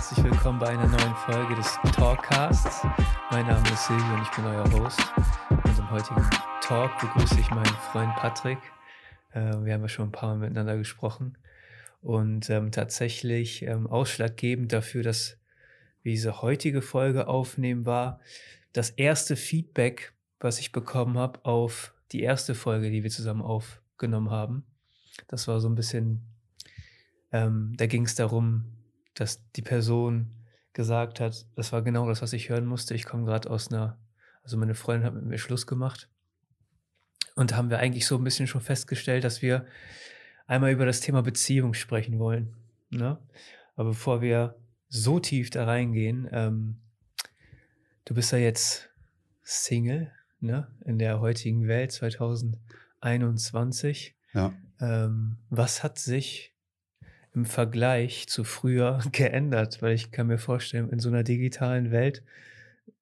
herzlich willkommen bei einer neuen Folge des Talkcasts. Mein Name ist Silvio und ich bin euer Host. Und im heutigen Talk begrüße ich meinen Freund Patrick. Äh, wir haben ja schon ein paar Mal miteinander gesprochen. Und ähm, tatsächlich ähm, ausschlaggebend dafür, dass wir diese heutige Folge aufnehmen, war das erste Feedback, was ich bekommen habe auf die erste Folge, die wir zusammen aufgenommen haben. Das war so ein bisschen, ähm, da ging es darum, dass die Person gesagt hat, das war genau das, was ich hören musste. Ich komme gerade aus einer, also meine Freundin hat mit mir Schluss gemacht. Und haben wir eigentlich so ein bisschen schon festgestellt, dass wir einmal über das Thema Beziehung sprechen wollen. Ne? Aber bevor wir so tief da reingehen, ähm, du bist ja jetzt Single, ne? In der heutigen Welt 2021. Ja. Ähm, was hat sich im Vergleich zu früher geändert? Weil ich kann mir vorstellen, in so einer digitalen Welt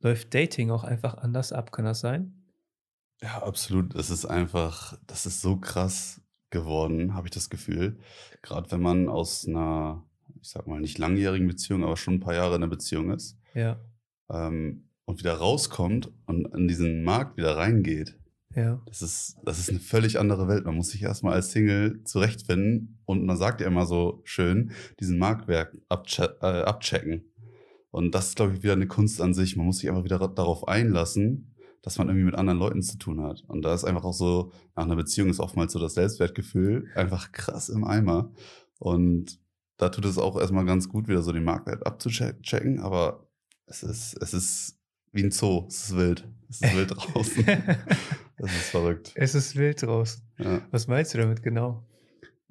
läuft Dating auch einfach anders ab. Kann das sein? Ja, absolut. Es ist einfach, das ist so krass geworden, habe ich das Gefühl. Gerade wenn man aus einer, ich sag mal, nicht langjährigen Beziehung, aber schon ein paar Jahre in einer Beziehung ist. Ja. Ähm, und wieder rauskommt und in diesen Markt wieder reingeht. Ja. Das ist, das ist eine völlig andere Welt. Man muss sich erstmal als Single zurechtfinden und man sagt ja immer so schön, diesen Marktwerk abche äh, abchecken. Und das ist, glaube ich, wieder eine Kunst an sich. Man muss sich einfach wieder darauf einlassen, dass man irgendwie mit anderen Leuten zu tun hat. Und da ist einfach auch so, nach einer Beziehung ist oftmals so das Selbstwertgefühl einfach krass im Eimer. Und da tut es auch erstmal ganz gut, wieder so den Marktwert abzuchecken. Aber es ist, es ist wie ein Zoo. Es ist wild. Es ist wild draußen. das ist verrückt. Es ist wild draußen. Ja. Was meinst du damit genau?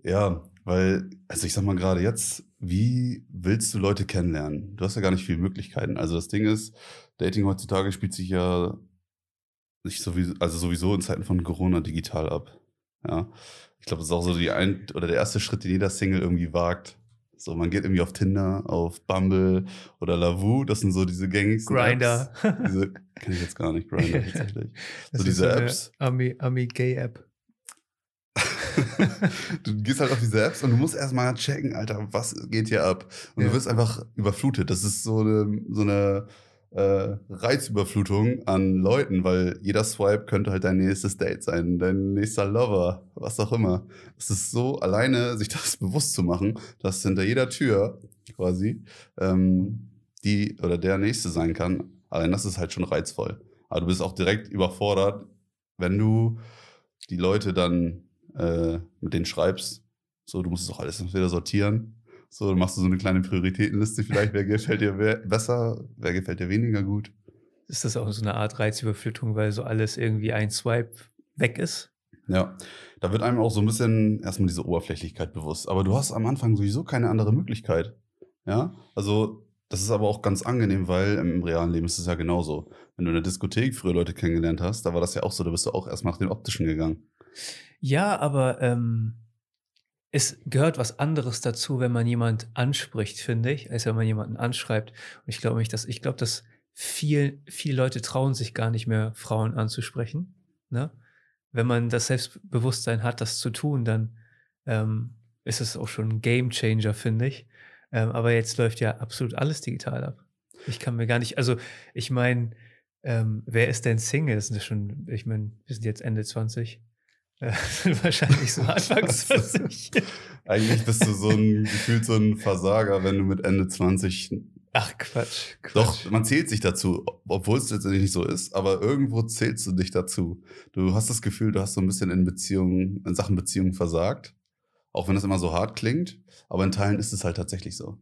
ja, weil, also ich sag mal gerade jetzt, wie willst du Leute kennenlernen? Du hast ja gar nicht viele Möglichkeiten. Also das Ding ist, Dating heutzutage spielt sich ja nicht sowieso, also sowieso in Zeiten von Corona digital ab. Ja. Ich glaube, das ist auch so die ein oder der erste Schritt, den jeder Single irgendwie wagt. So, man geht irgendwie auf Tinder, auf Bumble oder Lavu, das sind so diese gängigsten Grinder. Apps. Diese kenne ich jetzt gar nicht, Grinder tatsächlich. So diese Apps. Ami, Ami Gay App. du gehst halt auf diese Apps und du musst erstmal checken, Alter, was geht hier ab? Und Ja. du wirst einfach überflutet. Das ist so eine, so eine äh, Reizüberflutung an Leuten, weil jeder Swipe könnte halt dein nächstes Date sein, dein nächster Lover, was auch immer. Es ist so alleine, sich das bewusst zu machen, dass hinter jeder Tür quasi ähm, die oder der nächste sein kann. Allein das ist halt schon reizvoll. Aber du bist auch direkt überfordert, wenn du die Leute dann äh, mit denen schreibst. So, du musst es auch alles wieder sortieren. So, dann machst du so eine kleine Prioritätenliste vielleicht, wer gefällt dir besser, wer gefällt dir weniger gut. Ist das auch so eine Art Reizüberflutung, weil so alles irgendwie ein Swipe weg ist? Ja, da wird einem auch so ein bisschen erstmal diese Oberflächlichkeit bewusst. Aber du hast am Anfang sowieso keine andere Möglichkeit. Ja, also das ist aber auch ganz angenehm, weil im realen Leben ist es ja genauso. Wenn du in der Diskothek früher Leute kennengelernt hast, da war das ja auch so, da bist du auch erstmal nach dem Optischen gegangen. Ja, aber ähm, es gehört was anderes dazu, wenn man jemand anspricht, finde ich, als wenn man jemanden anschreibt. Und ich glaube nicht, dass ich glaube, dass viel, viele Leute trauen sich gar nicht mehr, Frauen anzusprechen. Ne? Wenn man das Selbstbewusstsein hat, das zu tun, dann ähm, ist es auch schon ein Game Changer, finde ich. Ähm, aber jetzt läuft ja absolut alles digital ab. Ich kann mir gar nicht, also ich meine, ähm, wer ist denn Single? Das sind ja schon, ich meine, wir sind jetzt Ende 20. Äh, wahrscheinlich so Anfang 20. Eigentlich bist du so ein gefühlt so ein Versager, wenn du mit Ende 20 Ach Quatsch. Quatsch. Doch, man zählt sich dazu, obwohl es letztendlich nicht so ist, aber irgendwo zählst du dich dazu. Du hast das Gefühl, du hast so ein bisschen in Beziehungen, in Sachen Beziehungen versagt. Auch wenn das immer so hart klingt, aber in Teilen ist es halt tatsächlich so.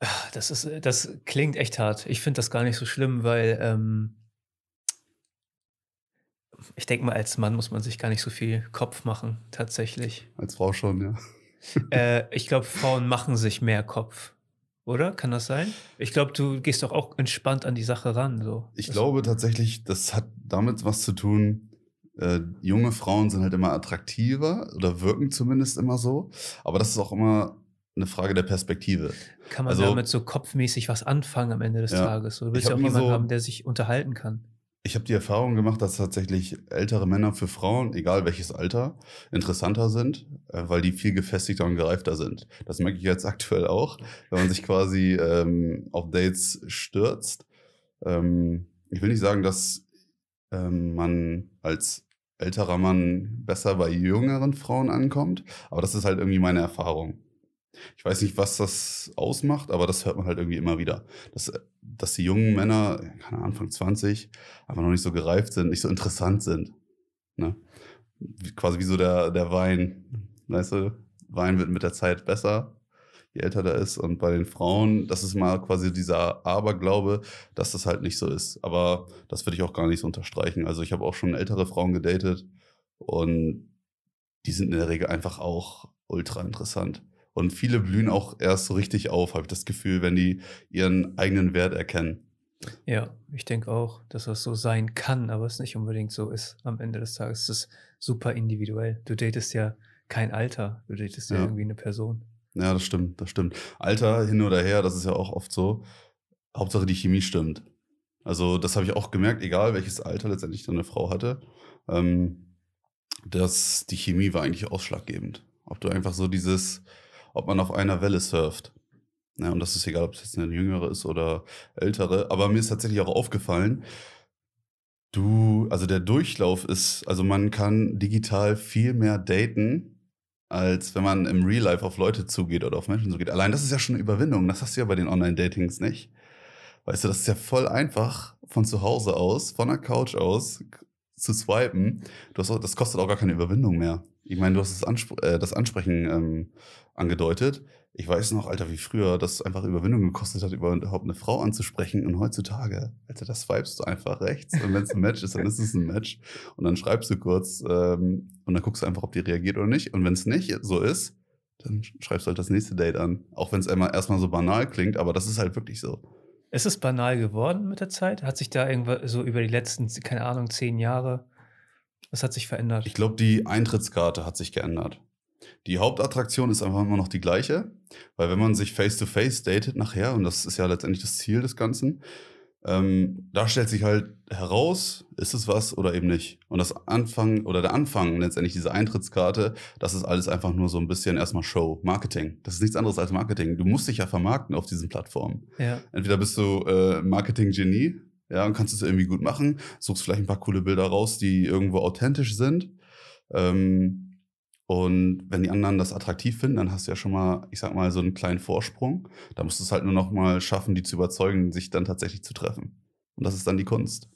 Ah, Das, ist, das klingt echt hart. Ich finde das gar nicht so schlimm, weil ähm, ich denke mal, als Mann muss man sich gar nicht so viel Kopf machen, tatsächlich. Als Frau schon, ja. äh, ich glaube, Frauen machen sich mehr Kopf. Oder? Kann das sein? Ich glaube, du gehst doch auch entspannt an die Sache ran. So. Ich Das- glaube tatsächlich, das hat damit was zu tun. Äh, junge Frauen sind halt immer attraktiver oder wirken zumindest immer so. Aber das ist auch immer eine Frage der Perspektive. Kann man also- damit so kopfmäßig was anfangen am Ende des Ja. Tages? Du willst ja auch jemanden so- haben, der sich unterhalten kann. Ich habe die Erfahrung gemacht, dass tatsächlich ältere Männer für Frauen, egal welches Alter, interessanter sind, äh, weil die viel gefestigter und gereifter sind. Das merke ich jetzt aktuell auch, wenn man sich quasi ähm, auf Dates stürzt. Ähm, ich will nicht sagen, dass ähm, man als älterer Mann besser bei jüngeren Frauen ankommt, aber das ist halt irgendwie meine Erfahrung. Ich weiß nicht, was das ausmacht, aber das hört man halt irgendwie immer wieder. Dass, dass die jungen Männer, keine Ahnung, Anfang 20, einfach noch nicht so gereift sind, nicht so interessant sind. Ne? Quasi wie so der, der Wein. Weißt du, Wein wird mit der Zeit besser, je älter der ist. Und bei den Frauen, das ist mal quasi dieser Aberglaube, dass das halt nicht so ist. Aber das würde ich auch gar nicht so unterstreichen. Also ich habe auch schon ältere Frauen gedatet und die sind in der Regel einfach auch ultra interessant. Und viele blühen auch erst so richtig auf, habe ich das Gefühl, wenn die ihren eigenen Wert erkennen. Ja, ich denke auch, dass das so sein kann, aber es nicht unbedingt so ist. Am Ende des Tages ist es super individuell. Du datest ja kein Alter, du datest ja, ja irgendwie eine Person. Ja, das stimmt, das stimmt. Alter hin oder her, das ist ja auch oft so. Hauptsache die Chemie stimmt. Also das habe ich auch gemerkt, egal welches Alter letztendlich dann eine Frau hatte, ähm, dass die Chemie war eigentlich ausschlaggebend. Ob du einfach so dieses, ob man auf einer Welle surft. Ja, und das ist egal, ob es jetzt eine jüngere ist oder ältere. Aber mir ist tatsächlich auch aufgefallen, du, also der Durchlauf ist, also man kann digital viel mehr daten, als wenn man im Real Life auf Leute zugeht oder auf Menschen zugeht. Allein das ist ja schon eine Überwindung. Das hast du ja bei den Online-Datings nicht. Weißt du, das ist ja voll einfach von zu Hause aus, von der Couch aus zu swipen. Du hast auch, das kostet auch gar keine Überwindung mehr. Ich meine, du hast das, Anspr äh, das Ansprechen ähm, angedeutet. Ich weiß noch, Alter, wie früher das einfach Überwindung gekostet hat, überhaupt eine Frau anzusprechen. Und heutzutage, Alter, das swipest du einfach rechts. Und wenn es ein Match ist, dann ist es ein Match. Und dann schreibst du kurz ähm, und dann guckst du einfach, ob die reagiert oder nicht. Und wenn es nicht so ist, dann schreibst du halt das nächste Date an. Auch wenn es erstmal so banal klingt, aber das ist halt wirklich so. Ist es banal geworden mit der Zeit? Hat sich da irgendwas so über die letzten, keine Ahnung, zehn Jahre, was hat sich verändert? Ich glaube, die Eintrittskarte hat sich geändert. Die Hauptattraktion ist einfach immer noch die gleiche, weil wenn man sich face-to-face -face datet nachher, und das ist ja letztendlich das Ziel des Ganzen, ähm, da stellt sich halt heraus, ist es was oder eben nicht. Und das Anfang oder der Anfang letztendlich diese Eintrittskarte, das ist alles einfach nur so ein bisschen erstmal Show, Marketing. Das ist nichts anderes als Marketing. Du musst dich ja vermarkten auf diesen Plattformen. Ja. Entweder bist du äh, Marketing-Genie, ja, und kannst es irgendwie gut machen, suchst vielleicht ein paar coole Bilder raus, die irgendwo authentisch sind. Ähm, und wenn die anderen das attraktiv finden, dann hast du ja schon mal, ich sag mal, so einen kleinen Vorsprung. Da musst du es halt nur noch mal schaffen, die zu überzeugen, sich dann tatsächlich zu treffen. Und das ist dann die Kunst.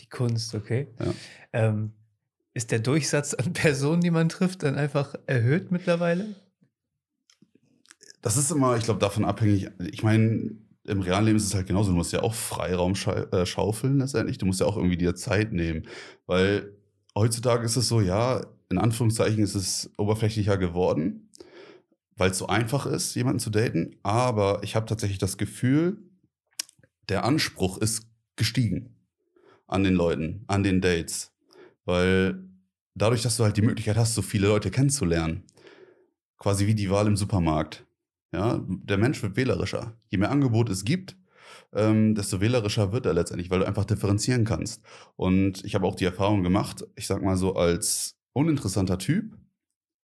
Die Kunst, okay. Ja. Ähm, ist der Durchsatz an Personen, die man trifft, dann einfach erhöht mittlerweile? Das ist immer, ich glaube, davon abhängig. Ich meine, im realen Leben ist es halt genauso. Du musst ja auch Freiraum äh, schaufeln letztendlich. Du musst ja auch irgendwie dir Zeit nehmen. Weil heutzutage ist es so, ja, in Anführungszeichen ist es oberflächlicher geworden, weil es so einfach ist, jemanden zu daten. Aber ich habe tatsächlich das Gefühl, der Anspruch ist gestiegen an den Leuten, an den Dates. Weil dadurch, dass du halt die Möglichkeit hast, so viele Leute kennenzulernen, quasi wie die Wahl im Supermarkt. Ja, der Mensch wird wählerischer. Je mehr Angebot es gibt, ähm, desto wählerischer wird er letztendlich, weil du einfach differenzieren kannst. Und ich habe auch die Erfahrung gemacht, ich sag mal so als uninteressanter Typ,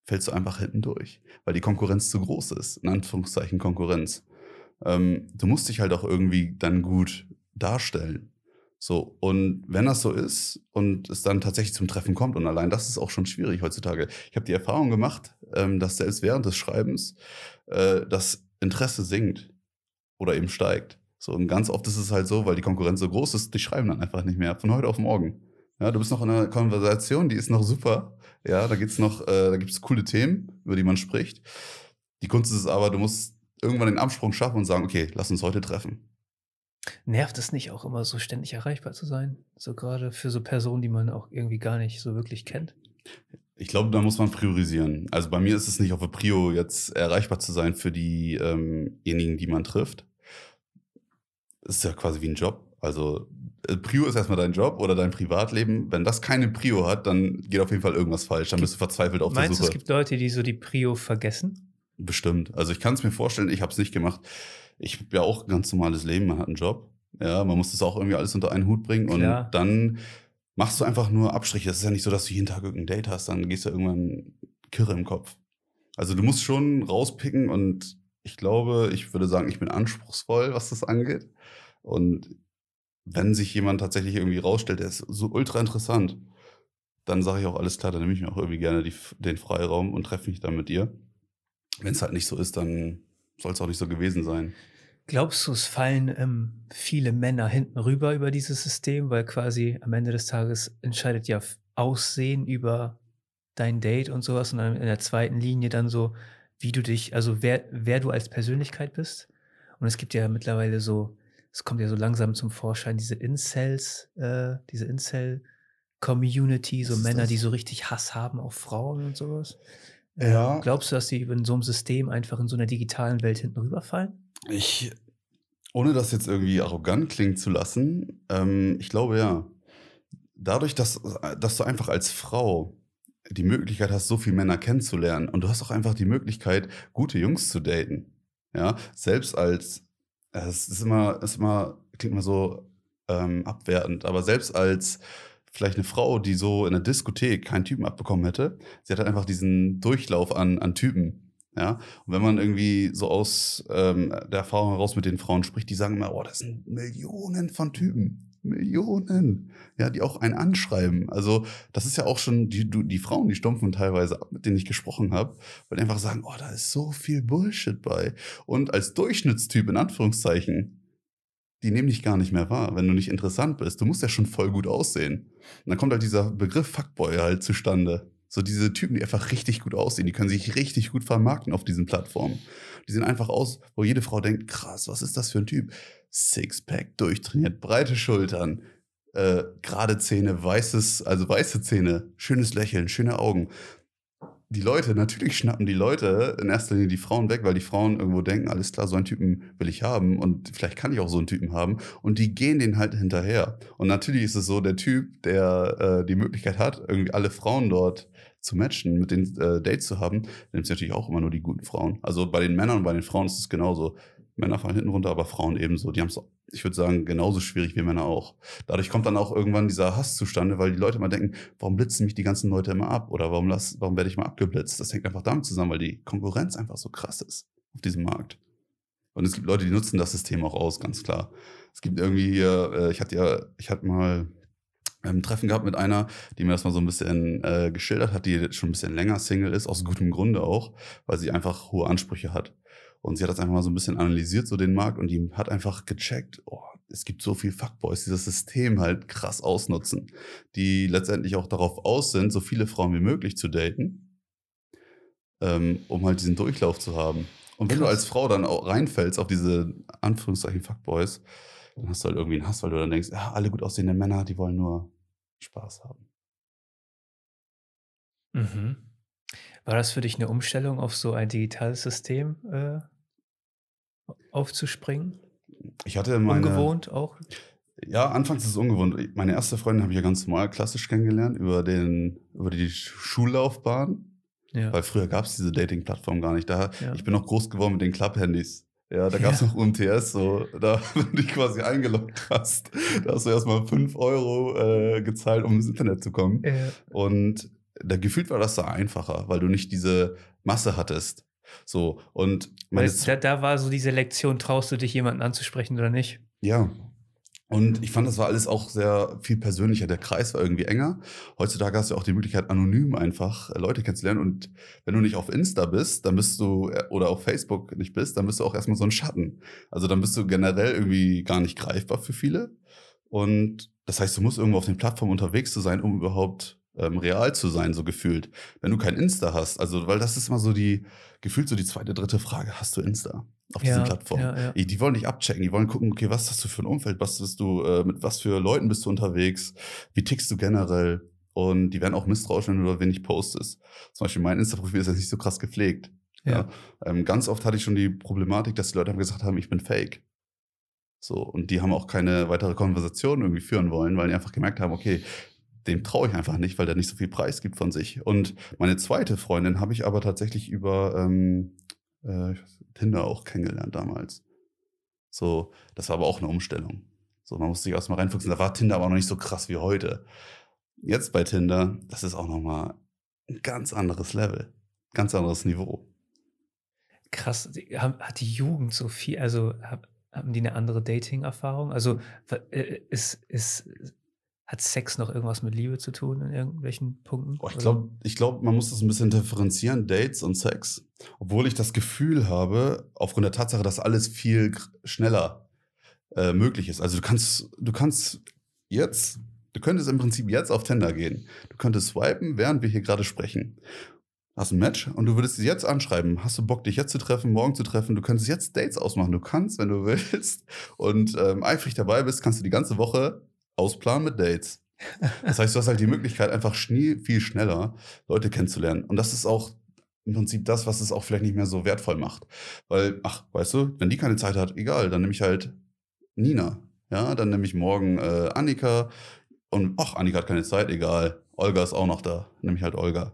fällst du einfach hinten durch, weil die Konkurrenz zu groß ist. In Anführungszeichen Konkurrenz. Ähm, du musst dich halt auch irgendwie dann gut darstellen. So, und wenn das so ist und es dann tatsächlich zum Treffen kommt, und allein das ist auch schon schwierig heutzutage. Ich habe die Erfahrung gemacht, ähm, dass selbst während des Schreibens äh, das Interesse sinkt oder eben steigt. So, und ganz oft ist es halt so, weil die Konkurrenz so groß ist, die schreiben dann einfach nicht mehr von heute auf morgen. Ja, du bist noch in einer Konversation, die ist noch super. Ja, da gibt's noch, äh, da gibt's coole Themen, über die man spricht. Die Kunst ist es aber, du musst irgendwann den Absprung schaffen und sagen, okay, lass uns heute treffen. Nervt es nicht auch immer so ständig erreichbar zu sein? So gerade für so Personen, die man auch irgendwie gar nicht so wirklich kennt? Ich glaube, da muss man priorisieren. Also bei mir ist es nicht auf der Prio, jetzt erreichbar zu sein für diejenigen, ähm die man trifft. Das ist ja quasi wie ein Job. Also äh, Prio ist erstmal dein Job oder dein Privatleben. Wenn das keine Prio hat, dann geht auf jeden Fall irgendwas falsch. Dann bist du verzweifelt auf Meinst der Suche. Meinst du, es gibt Leute, die so die Prio vergessen? Bestimmt. Also ich kann es mir vorstellen, ich habe es nicht gemacht. Ich habe ja auch ein ganz normales Leben, man hat einen Job. Ja, man muss das auch irgendwie alles unter einen Hut bringen und Klar. dann machst du einfach nur Abstriche. Es ist ja nicht so, dass du jeden Tag irgendein Date hast, dann gehst du irgendwann kirre im Kopf. Also du musst schon rauspicken und ich glaube, ich würde sagen, ich bin anspruchsvoll, was das angeht. Und wenn sich jemand tatsächlich irgendwie rausstellt, der ist so ultra interessant, dann sage ich auch alles klar, dann nehme ich mir auch irgendwie gerne die, den Freiraum und treffe mich dann mit dir. Wenn es halt nicht so ist, dann soll es auch nicht so gewesen sein. Glaubst du, es fallen ähm, viele Männer hinten rüber über dieses System, weil quasi am Ende des Tages entscheidet ja Aussehen über dein Date und sowas und dann in der zweiten Linie dann so, wie du dich, also wer, wer du als Persönlichkeit bist. Und es gibt ja mittlerweile so, es kommt ja so langsam zum Vorschein, diese Incels, äh, diese Incel-Community, so Männer, das? die so richtig Hass haben auf Frauen und sowas. Ja. Ähm, glaubst du, dass die in so einem System einfach in so einer digitalen Welt hinten rüberfallen? Ich, ohne das jetzt irgendwie arrogant klingen zu lassen, ähm, ich glaube ja. Dadurch, dass, dass du einfach als Frau die Möglichkeit hast, so viele Männer kennenzulernen und du hast auch einfach die Möglichkeit, gute Jungs zu daten. Ja, selbst als, es ist immer, ist immer, klingt immer so ähm, abwertend, aber selbst als vielleicht eine Frau, die so in der Diskothek keinen Typen abbekommen hätte, sie hat halt einfach diesen Durchlauf an, an Typen. Ja, und wenn man irgendwie so aus ähm, der Erfahrung heraus mit den Frauen spricht, die sagen immer, oh, das sind Millionen von Typen. Millionen. Ja, die auch einen anschreiben. Also, das ist ja auch schon, die, die Frauen, die stumpfen teilweise ab, mit denen ich gesprochen habe, weil die einfach sagen, oh, da ist so viel Bullshit bei. Und als Durchschnittstyp, in Anführungszeichen, die nehmen dich gar nicht mehr wahr, wenn du nicht interessant bist. Du musst ja schon voll gut aussehen. Und dann kommt halt dieser Begriff Fuckboy halt zustande. So diese Typen, die einfach richtig gut aussehen, die können sich richtig gut vermarkten auf diesen Plattformen. Die sehen einfach aus, wo jede Frau denkt, krass, was ist das für ein Typ? Sixpack, durchtrainiert, breite Schultern, äh, gerade Zähne, weißes, also weiße Zähne, schönes Lächeln, schöne Augen. Die Leute, natürlich schnappen die Leute in erster Linie die Frauen weg, weil die Frauen irgendwo denken, alles klar, so einen Typen will ich haben und vielleicht kann ich auch so einen Typen haben und die gehen den halt hinterher. Und natürlich ist es so, der Typ, der äh, die Möglichkeit hat, irgendwie alle Frauen dort zu matchen, mit den äh, Dates zu haben, nimmt natürlich auch immer nur die guten Frauen. Also bei den Männern und bei den Frauen ist es genauso. Männer fallen hinten runter, aber Frauen ebenso. Die haben es, ich würde sagen, genauso schwierig wie Männer auch. Dadurch kommt dann auch irgendwann dieser Hass zustande, weil die Leute mal denken, warum blitzen mich die ganzen Leute immer ab? Oder warum, warum werde ich mal abgeblitzt? Das hängt einfach damit zusammen, weil die Konkurrenz einfach so krass ist auf diesem Markt. Und es gibt Leute, die nutzen das System auch aus, ganz klar. Es gibt irgendwie hier, äh, ich hatte ja, ich hatte mal ein Treffen gehabt mit einer, die mir das mal so ein bisschen äh, geschildert hat, die schon ein bisschen länger Single ist, aus gutem Grunde auch, weil sie einfach hohe Ansprüche hat. Und sie hat das einfach mal so ein bisschen analysiert, so den Markt, und die hat einfach gecheckt, oh, es gibt so viel Fuckboys, die das System halt krass ausnutzen, die letztendlich auch darauf aus sind, so viele Frauen wie möglich zu daten, ähm, um halt diesen Durchlauf zu haben. Und wenn du als Frau dann auch reinfällst auf diese Anführungszeichen Fuckboys, dann hast du halt irgendwie einen Hass, weil du dann denkst, ja, alle gut aussehende Männer, die wollen nur Spaß haben. Mhm. War das für dich eine Umstellung, auf so ein digitales System äh, aufzuspringen? Ich hatte meine. Ungewohnt auch? Ja, anfangs ist es ungewohnt. Meine erste Freundin habe ich ja ganz normal klassisch kennengelernt über, den, über die Schullaufbahn. Ja. Weil früher gab es diese Dating-Plattform gar nicht. Da, Ja. Ich bin noch groß geworden mit den Club-Handys. Ja, da gab es Ja. noch UMTS, so, da, wenn du dich quasi eingeloggt hast, da hast du erstmal 5 Euro äh, gezahlt, um ins Internet zu kommen. Äh, Und da gefühlt war das da einfacher, weil du nicht diese Masse hattest. So, und meine da, da war so diese Lektion, traust du dich jemanden anzusprechen oder nicht? Ja. Und ich fand, das war alles auch sehr viel persönlicher. Der Kreis war irgendwie enger. Heutzutage hast du auch die Möglichkeit, anonym einfach äh, Leute kennenzulernen. Und wenn du nicht auf Insta bist, dann bist du, äh, oder auf Facebook nicht bist, dann bist du auch erstmal so ein Schatten. Also dann bist du generell irgendwie gar nicht greifbar für viele. Und das heißt, du musst irgendwo auf den Plattformen unterwegs zu sein, um überhaupt ähm, real zu sein, so gefühlt. Wenn du kein Insta hast, also, weil das ist immer so die, gefühlt so die zweite, dritte Frage, hast du Insta auf diesen Plattformen? ja, ja. Die, die wollen dich abchecken, die wollen gucken, okay, was hast du für ein Umfeld, was bist du, äh, mit was für Leuten bist du unterwegs, wie tickst du generell? Und die werden auch misstrauisch, wenn du da wenig postest. Zum Beispiel mein Insta-Profil ist jetzt nicht so krass gepflegt. Ja. Ähm, ganz oft hatte ich schon die Problematik, dass die Leute haben gesagt haben, ich bin fake. So, und die haben auch keine weitere Konversation irgendwie führen wollen, weil die einfach gemerkt haben, okay, dem traue ich einfach nicht, weil der nicht so viel Preis gibt von sich. Und meine zweite Freundin habe ich aber tatsächlich über ähm, äh, Tinder auch kennengelernt damals. So, das war aber auch eine Umstellung. So, man musste sich erstmal reinfuchsen. Da war Tinder aber noch nicht so krass wie heute. Jetzt bei Tinder, das ist auch nochmal ein ganz anderes Level. Ganz anderes Niveau. Krass, hat die Jugend so viel, also haben die eine andere Dating-Erfahrung? Also äh, ist, ist, hat Sex noch irgendwas mit Liebe zu tun in irgendwelchen Punkten? Oh, ich glaube, ich glaub, man muss das ein bisschen differenzieren, Dates und Sex. Obwohl ich das Gefühl habe, aufgrund der Tatsache, dass alles viel schneller äh, möglich ist. Also du kannst, du kannst jetzt, du könntest im Prinzip jetzt auf Tinder gehen. Du könntest swipen, während wir hier gerade sprechen. Hast ein Match und du würdest sie jetzt anschreiben. Hast du Bock, dich jetzt zu treffen, morgen zu treffen? Du könntest jetzt Dates ausmachen. Du kannst, wenn du willst. Und ähm, eifrig dabei bist, kannst du die ganze Woche ausplanen mit Dates. Das heißt, du hast halt die Möglichkeit, einfach schnell, viel schneller Leute kennenzulernen. Und das ist auch im Prinzip das, was es auch vielleicht nicht mehr so wertvoll macht. Weil, ach, weißt du, wenn die keine Zeit hat, egal, dann nehme ich halt Nina. Ja, dann nehme ich morgen äh, Annika. Und ach, Annika hat keine Zeit, egal. Olga ist auch noch da. Nehme ich halt Olga.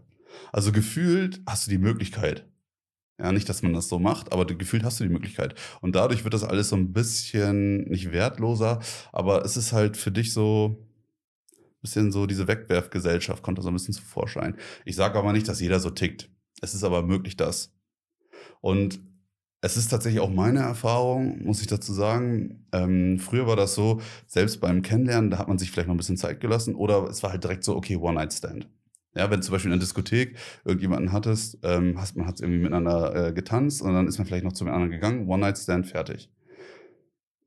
Also gefühlt hast du die Möglichkeit. Ja, nicht, dass man das so macht, aber gefühlt hast du die Möglichkeit. Und dadurch wird das alles so ein bisschen nicht wertloser, aber es ist halt für dich so ein bisschen so diese Wegwerfgesellschaft kommt da so ein bisschen zu Vorschein. Ich sage aber nicht, dass jeder so tickt. Es ist aber möglich, das. Und es ist tatsächlich auch meine Erfahrung, muss ich dazu sagen. Ähm, früher war das so, selbst beim Kennenlernen, da hat man sich vielleicht noch ein bisschen Zeit gelassen oder es war halt direkt so, okay, One-Night-Stand. Ja, wenn du zum Beispiel in einer Diskothek irgendjemanden hattest, ähm, hast, man hat irgendwie miteinander äh, getanzt und dann ist man vielleicht noch zu den anderen gegangen, One-Night-Stand, fertig.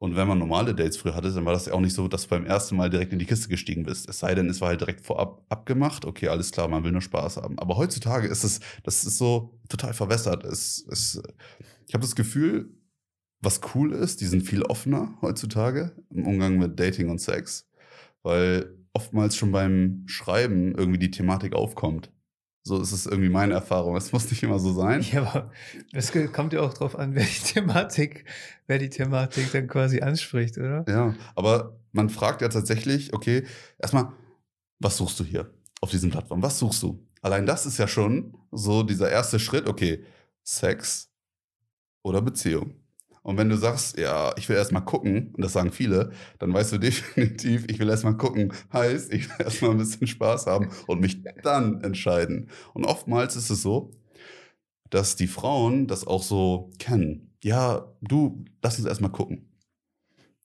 Und wenn man normale Dates früher hatte, dann war das ja auch nicht so, dass du beim ersten Mal direkt in die Kiste gestiegen bist. Es sei denn, es war halt direkt vorab abgemacht. Okay, alles klar, man will nur Spaß haben. Aber heutzutage ist es, das ist so total verwässert. Es, es, ich habe das Gefühl, was cool ist, die sind viel offener heutzutage im Umgang mit Dating und Sex. Weil oftmals schon beim Schreiben irgendwie die Thematik aufkommt. So ist es irgendwie meine Erfahrung. Es muss nicht immer so sein. Ja, aber es kommt ja auch drauf an, wer die Thematik, wer die Thematik dann quasi anspricht, oder? Ja, aber man fragt ja tatsächlich, okay, erstmal, was suchst du hier auf diesen Plattformen? Was suchst du? Allein das ist ja schon so dieser erste Schritt, okay, Sex oder Beziehung. Und wenn du sagst, ja, ich will erst mal gucken, und das sagen viele, dann weißt du definitiv, ich will erst mal gucken, heißt, ich will erst mal ein bisschen Spaß haben und mich dann entscheiden. Und oftmals ist es so, dass die Frauen das auch so kennen. Ja, du, lass uns erst mal gucken.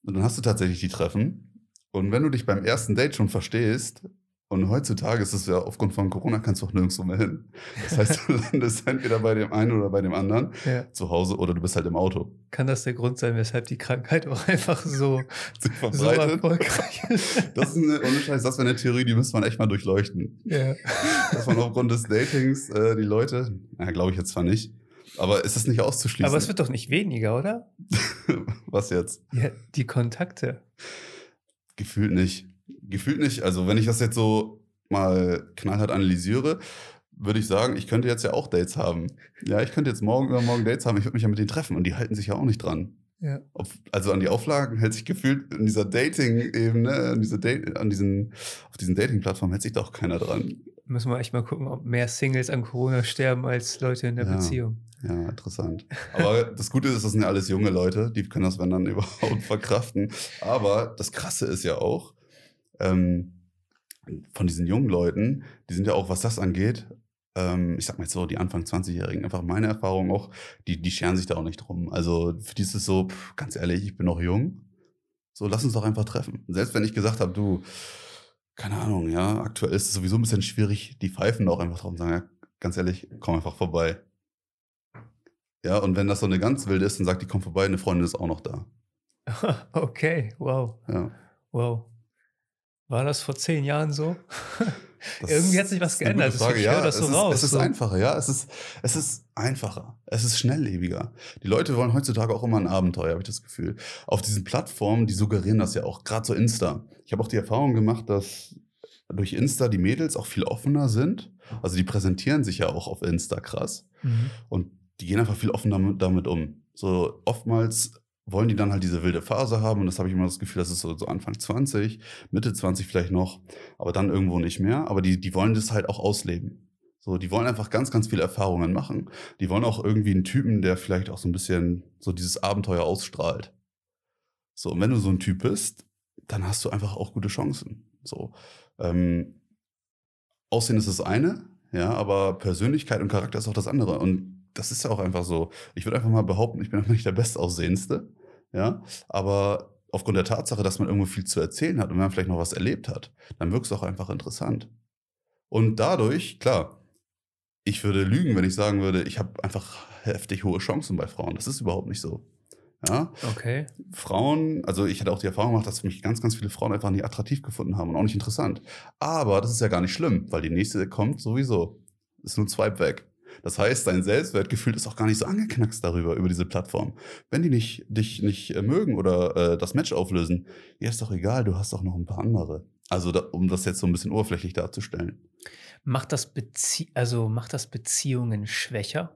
Und dann hast du tatsächlich die Treffen. Und wenn du dich beim ersten Date schon verstehst, und heutzutage ist es ja aufgrund von Corona kannst du auch nirgendwo mehr hin. Das heißt, du landest entweder bei dem einen oder bei dem anderen ja. zu Hause oder du bist halt im Auto. Kann das der Grund sein, weshalb die Krankheit auch einfach so, so erfolgreich ist? Das ist eine, ohne Scheiß, das wäre eine Theorie, die müsste man echt mal durchleuchten. Ja. Dass man aufgrund des Datings äh, die Leute, na, glaube ich jetzt zwar nicht, aber ist das nicht auszuschließen? Aber es wird doch nicht weniger, oder? Was jetzt? Ja, die Kontakte. Gefühlt nicht. Gefühlt nicht. Also, wenn ich das jetzt so mal knallhart analysiere, würde ich sagen, ich könnte jetzt ja auch Dates haben. Ja, ich könnte jetzt morgen oder morgen Dates haben. Ich würde mich ja mit denen treffen und die halten sich ja auch nicht dran. Ja. Ob, also an die Auflagen hält sich gefühlt in dieser Dating-Ebene, an, diese Date, an diesen, auf diesen Dating-Plattformen hält sich doch keiner dran. Müssen wir echt mal gucken, ob mehr Singles an Corona sterben als Leute in der ja. Beziehung. Ja, interessant. Aber das Gute ist, das sind ja alles junge Leute, die können das, wenn dann überhaupt verkraften. Aber das Krasse ist ja auch, ähm, von diesen jungen Leuten, die sind ja auch, was das angeht, ähm, ich sag mal jetzt so, die Anfang 20-Jährigen, einfach meine Erfahrung auch, die, die scheren sich da auch nicht drum. Also für die ist es so, pff, ganz ehrlich, ich bin noch jung, so lass uns doch einfach treffen. Selbst wenn ich gesagt habe, du, keine Ahnung, ja, aktuell ist es sowieso ein bisschen schwierig, die pfeifen da auch einfach drauf und sagen, ja, ganz ehrlich, komm einfach vorbei. Ja, und wenn das so eine ganz wilde ist, dann sagt die, komm vorbei, eine Freundin ist auch noch da. Okay, wow. Ja. Wow. War das vor zehn Jahren so? Irgendwie hat sich was geändert. Frage. Ja, das so es, raus, ist, es ist einfacher, ja. Es ist, es ist einfacher. Es ist schnelllebiger. Die Leute wollen heutzutage auch immer ein Abenteuer, habe ich das Gefühl. Auf diesen Plattformen, die suggerieren das ja auch, gerade so Insta. Ich habe auch die Erfahrung gemacht, dass durch Insta die Mädels auch viel offener sind. Also die präsentieren sich ja auch auf Insta krass. Mhm. Und die gehen einfach viel offener damit um. So oftmals wollen die dann halt diese wilde Phase haben und das habe ich immer das Gefühl, das ist so, so Anfang 20, Mitte 20 vielleicht noch, aber dann irgendwo nicht mehr. Aber die, die wollen das halt auch ausleben. So, die wollen einfach ganz, ganz viele Erfahrungen machen. Die wollen auch irgendwie einen Typen, der vielleicht auch so ein bisschen so dieses Abenteuer ausstrahlt. So, und wenn du so ein Typ bist, dann hast du einfach auch gute Chancen. So. Ähm, Aussehen ist das eine, ja, aber Persönlichkeit und Charakter ist auch das andere. Und das ist ja auch einfach so. Ich würde einfach mal behaupten, ich bin einfach nicht der Bestaussehendste, ja, aber aufgrund der Tatsache, dass man irgendwo viel zu erzählen hat und man vielleicht noch was erlebt hat, dann wirkt es auch einfach interessant. Und dadurch, klar, ich würde lügen, wenn ich sagen würde, ich habe einfach heftig hohe Chancen bei Frauen. Das ist überhaupt nicht so. Ja? Okay. Frauen, also ich hatte auch die Erfahrung gemacht, dass mich ganz, ganz viele Frauen einfach nicht attraktiv gefunden haben und auch nicht interessant. Aber das ist ja gar nicht schlimm, weil die nächste kommt sowieso. Ist nur Swipe weg. Das heißt, dein Selbstwertgefühl ist auch gar nicht so angeknackst darüber, über diese Plattform. Wenn die nicht, dich nicht äh, mögen oder äh, das Match auflösen, ja, ist doch egal, du hast auch noch ein paar andere. Also, da, um das jetzt so ein bisschen oberflächlich darzustellen. Macht das, Bezie also macht das Beziehungen schwächer,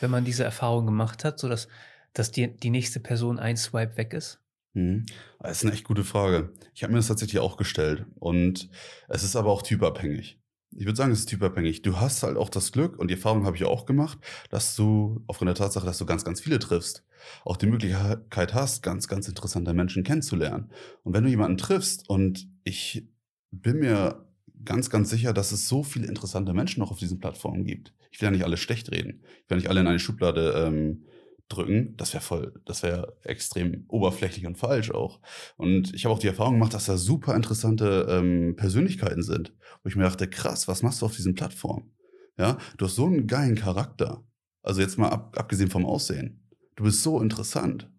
wenn man diese Erfahrung gemacht hat, sodass dass die, die nächste Person ein Swipe weg ist? Mhm. Das ist eine echt gute Frage. Ich habe mir das tatsächlich auch gestellt. Und es ist aber auch typabhängig. Ich würde sagen, es ist typabhängig. Du hast halt auch das Glück, und die Erfahrung habe ich auch gemacht, dass du aufgrund der Tatsache, dass du ganz, ganz viele triffst, auch die Möglichkeit hast, ganz, ganz interessante Menschen kennenzulernen. Und wenn du jemanden triffst, und ich bin mir ganz, ganz sicher, dass es so viele interessante Menschen noch auf diesen Plattformen gibt. Ich will ja nicht alle schlecht reden. Ich will nicht alle in eine Schublade ähm, drücken, das wäre voll, das wäre extrem oberflächlich und falsch auch. Und ich habe auch die Erfahrung gemacht, dass da super interessante ähm, Persönlichkeiten sind, wo ich mir dachte, krass, was machst du auf diesen Plattformen? Ja, du hast so einen geilen Charakter. Also jetzt mal ab, abgesehen vom Aussehen. Du bist so interessant.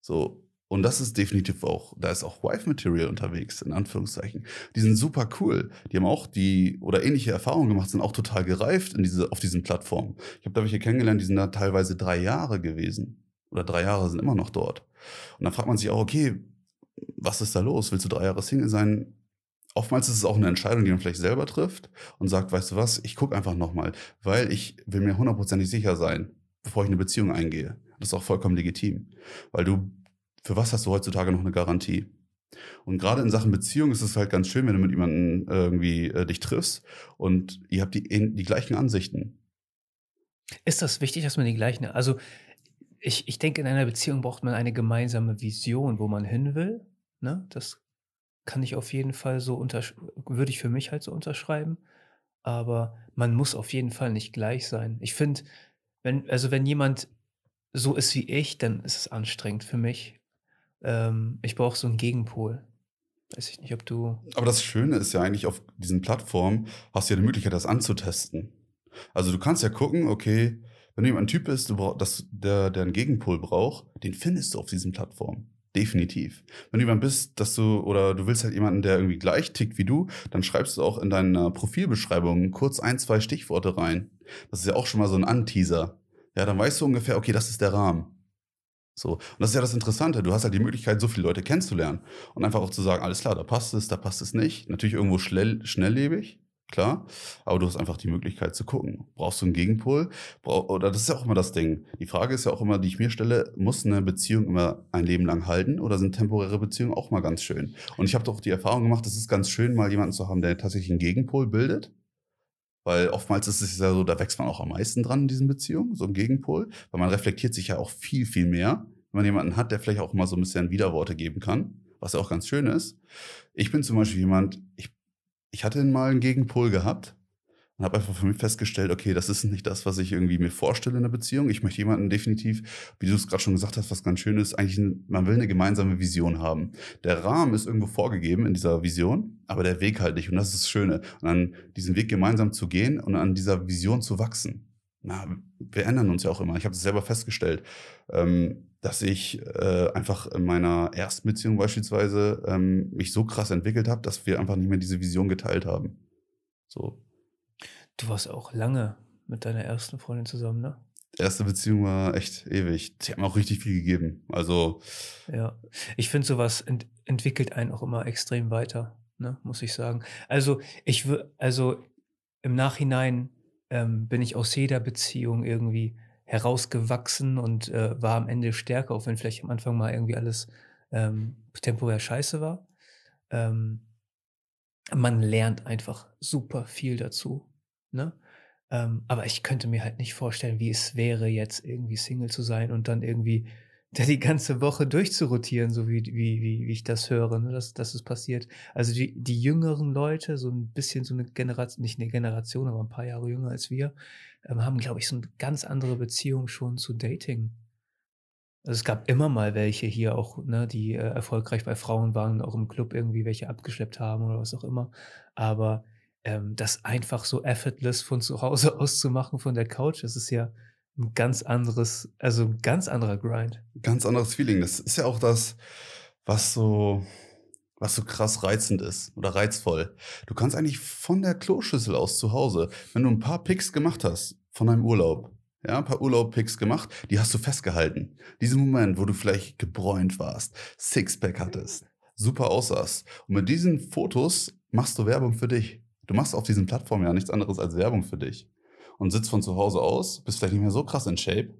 So, und das ist definitiv auch, da ist auch Wife Material unterwegs, in Anführungszeichen. Die sind super cool. Die haben auch die oder ähnliche Erfahrungen gemacht, sind auch total gereift in diese, auf diesen Plattformen. Ich habe da welche kennengelernt, die sind da teilweise drei Jahre gewesen. Oder drei Jahre sind immer noch dort. Und dann fragt man sich auch, okay, was ist da los? Willst du drei Jahre Single sein? Oftmals ist es auch eine Entscheidung, die man vielleicht selber trifft und sagt, weißt du was, ich gucke einfach nochmal, weil ich will mir hundertprozentig sicher sein, bevor ich eine Beziehung eingehe. Das ist auch vollkommen legitim. Weil du für was hast du heutzutage noch eine Garantie? Und gerade in Sachen Beziehung ist es halt ganz schön, wenn du mit jemandem irgendwie äh, dich triffst und ihr habt die, die gleichen Ansichten. Ist das wichtig, dass man die gleichen, also ich, ich denke, in einer Beziehung braucht man eine gemeinsame Vision, wo man hin will. Ne? Das kann ich auf jeden Fall so würde ich für mich halt so unterschreiben. Aber man muss auf jeden Fall nicht gleich sein. Ich finde, wenn, also wenn jemand so ist wie ich, dann ist es anstrengend für mich. Ähm, ich brauche so einen Gegenpol. Weiß ich nicht, ob du. Aber das Schöne ist ja eigentlich, auf diesen Plattformen hast du ja die Möglichkeit, das anzutesten. Also du kannst ja gucken, okay, wenn jemand ein Typ ist, du brauch, das, der, der einen Gegenpol braucht, den findest du auf diesen Plattformen. Definitiv. Wenn du jemand bist, dass du, oder du willst halt jemanden, der irgendwie gleich tickt wie du, dann schreibst du auch in deiner Profilbeschreibung kurz ein, zwei Stichworte rein. Das ist ja auch schon mal so ein Anteaser. Ja, dann weißt du ungefähr, okay, das ist der Rahmen. So. Und das ist ja das Interessante. Du hast halt die Möglichkeit, so viele Leute kennenzulernen. Und einfach auch zu sagen, alles klar, da passt es, da passt es nicht. Natürlich irgendwo schnell, schnelllebig, klar. Aber du hast einfach die Möglichkeit zu gucken. Brauchst du einen Gegenpol? Brauch, oder das ist ja auch immer das Ding. Die Frage ist ja auch immer, die ich mir stelle, muss eine Beziehung immer ein Leben lang halten oder sind temporäre Beziehungen auch mal ganz schön? Und ich habe doch die Erfahrung gemacht, es ist ganz schön, mal jemanden zu haben, der tatsächlich einen Gegenpol bildet. Weil oftmals ist es ja so, da wächst man auch am meisten dran in diesen Beziehungen, so ein Gegenpol, weil man reflektiert sich ja auch viel, viel mehr, wenn man jemanden hat, der vielleicht auch mal so ein bisschen Widerworte geben kann, was ja auch ganz schön ist. Ich bin zum Beispiel jemand, ich, ich hatte mal einen Gegenpol gehabt und habe einfach für mich festgestellt, okay, das ist nicht das, was ich irgendwie mir vorstelle in einer Beziehung. Ich möchte jemanden definitiv, wie du es gerade schon gesagt hast, was ganz schön ist, eigentlich, man will eine gemeinsame Vision haben. Der Rahmen ist irgendwo vorgegeben in dieser Vision, aber der Weg halt nicht. Und das ist das Schöne. Und an diesen Weg gemeinsam zu gehen und an dieser Vision zu wachsen. Na, wir ändern uns ja auch immer. Ich habe es selber festgestellt, ähm, dass ich äh, einfach in meiner ersten Beziehung beispielsweise ähm, mich so krass entwickelt habe, dass wir einfach nicht mehr diese Vision geteilt haben. So, Du warst auch lange mit deiner ersten Freundin zusammen, ne? Erste Beziehung war echt ewig. Sie hat mir auch richtig viel gegeben. Also. Ja. Ich finde, sowas ent entwickelt einen auch immer extrem weiter, ne? muss ich sagen. Also, ich würde, also im Nachhinein ähm, bin ich aus jeder Beziehung irgendwie herausgewachsen und äh, war am Ende stärker, auch wenn vielleicht am Anfang mal irgendwie alles ähm, temporär scheiße war. Ähm, man lernt einfach super viel dazu. Ne? Ähm, aber ich könnte mir halt nicht vorstellen, wie es wäre, jetzt irgendwie Single zu sein und dann irgendwie die ganze Woche durchzurotieren, so wie, wie, wie, wie ich das höre, ne? dass, dass es passiert. Also die, die jüngeren Leute, so ein bisschen so eine Generation, nicht eine Generation, aber ein paar Jahre jünger als wir, ähm, haben, glaube ich, so eine ganz andere Beziehung schon zu Dating. Also es gab immer mal welche hier auch, ne, die äh, erfolgreich bei Frauen waren und auch im Club irgendwie welche abgeschleppt haben oder was auch immer. Aber ähm, das einfach so effortless von zu Hause aus zu machen, von der Couch, das ist ja ein ganz anderes, also ein ganz anderer Grind. Ganz anderes Feeling. Das ist ja auch das, was so, was so krass reizend ist oder reizvoll. Du kannst eigentlich von der Kloschüssel aus zu Hause, wenn du ein paar Picks gemacht hast von deinem Urlaub, ja, ein paar Urlaub-Picks gemacht, die hast du festgehalten. Diesen Moment, wo du vielleicht gebräunt warst, Sixpack hattest, super aussahst. Und mit diesen Fotos machst du Werbung für dich. Du machst auf diesen Plattformen ja nichts anderes als Werbung für dich. Und sitzt von zu Hause aus, bist vielleicht nicht mehr so krass in Shape,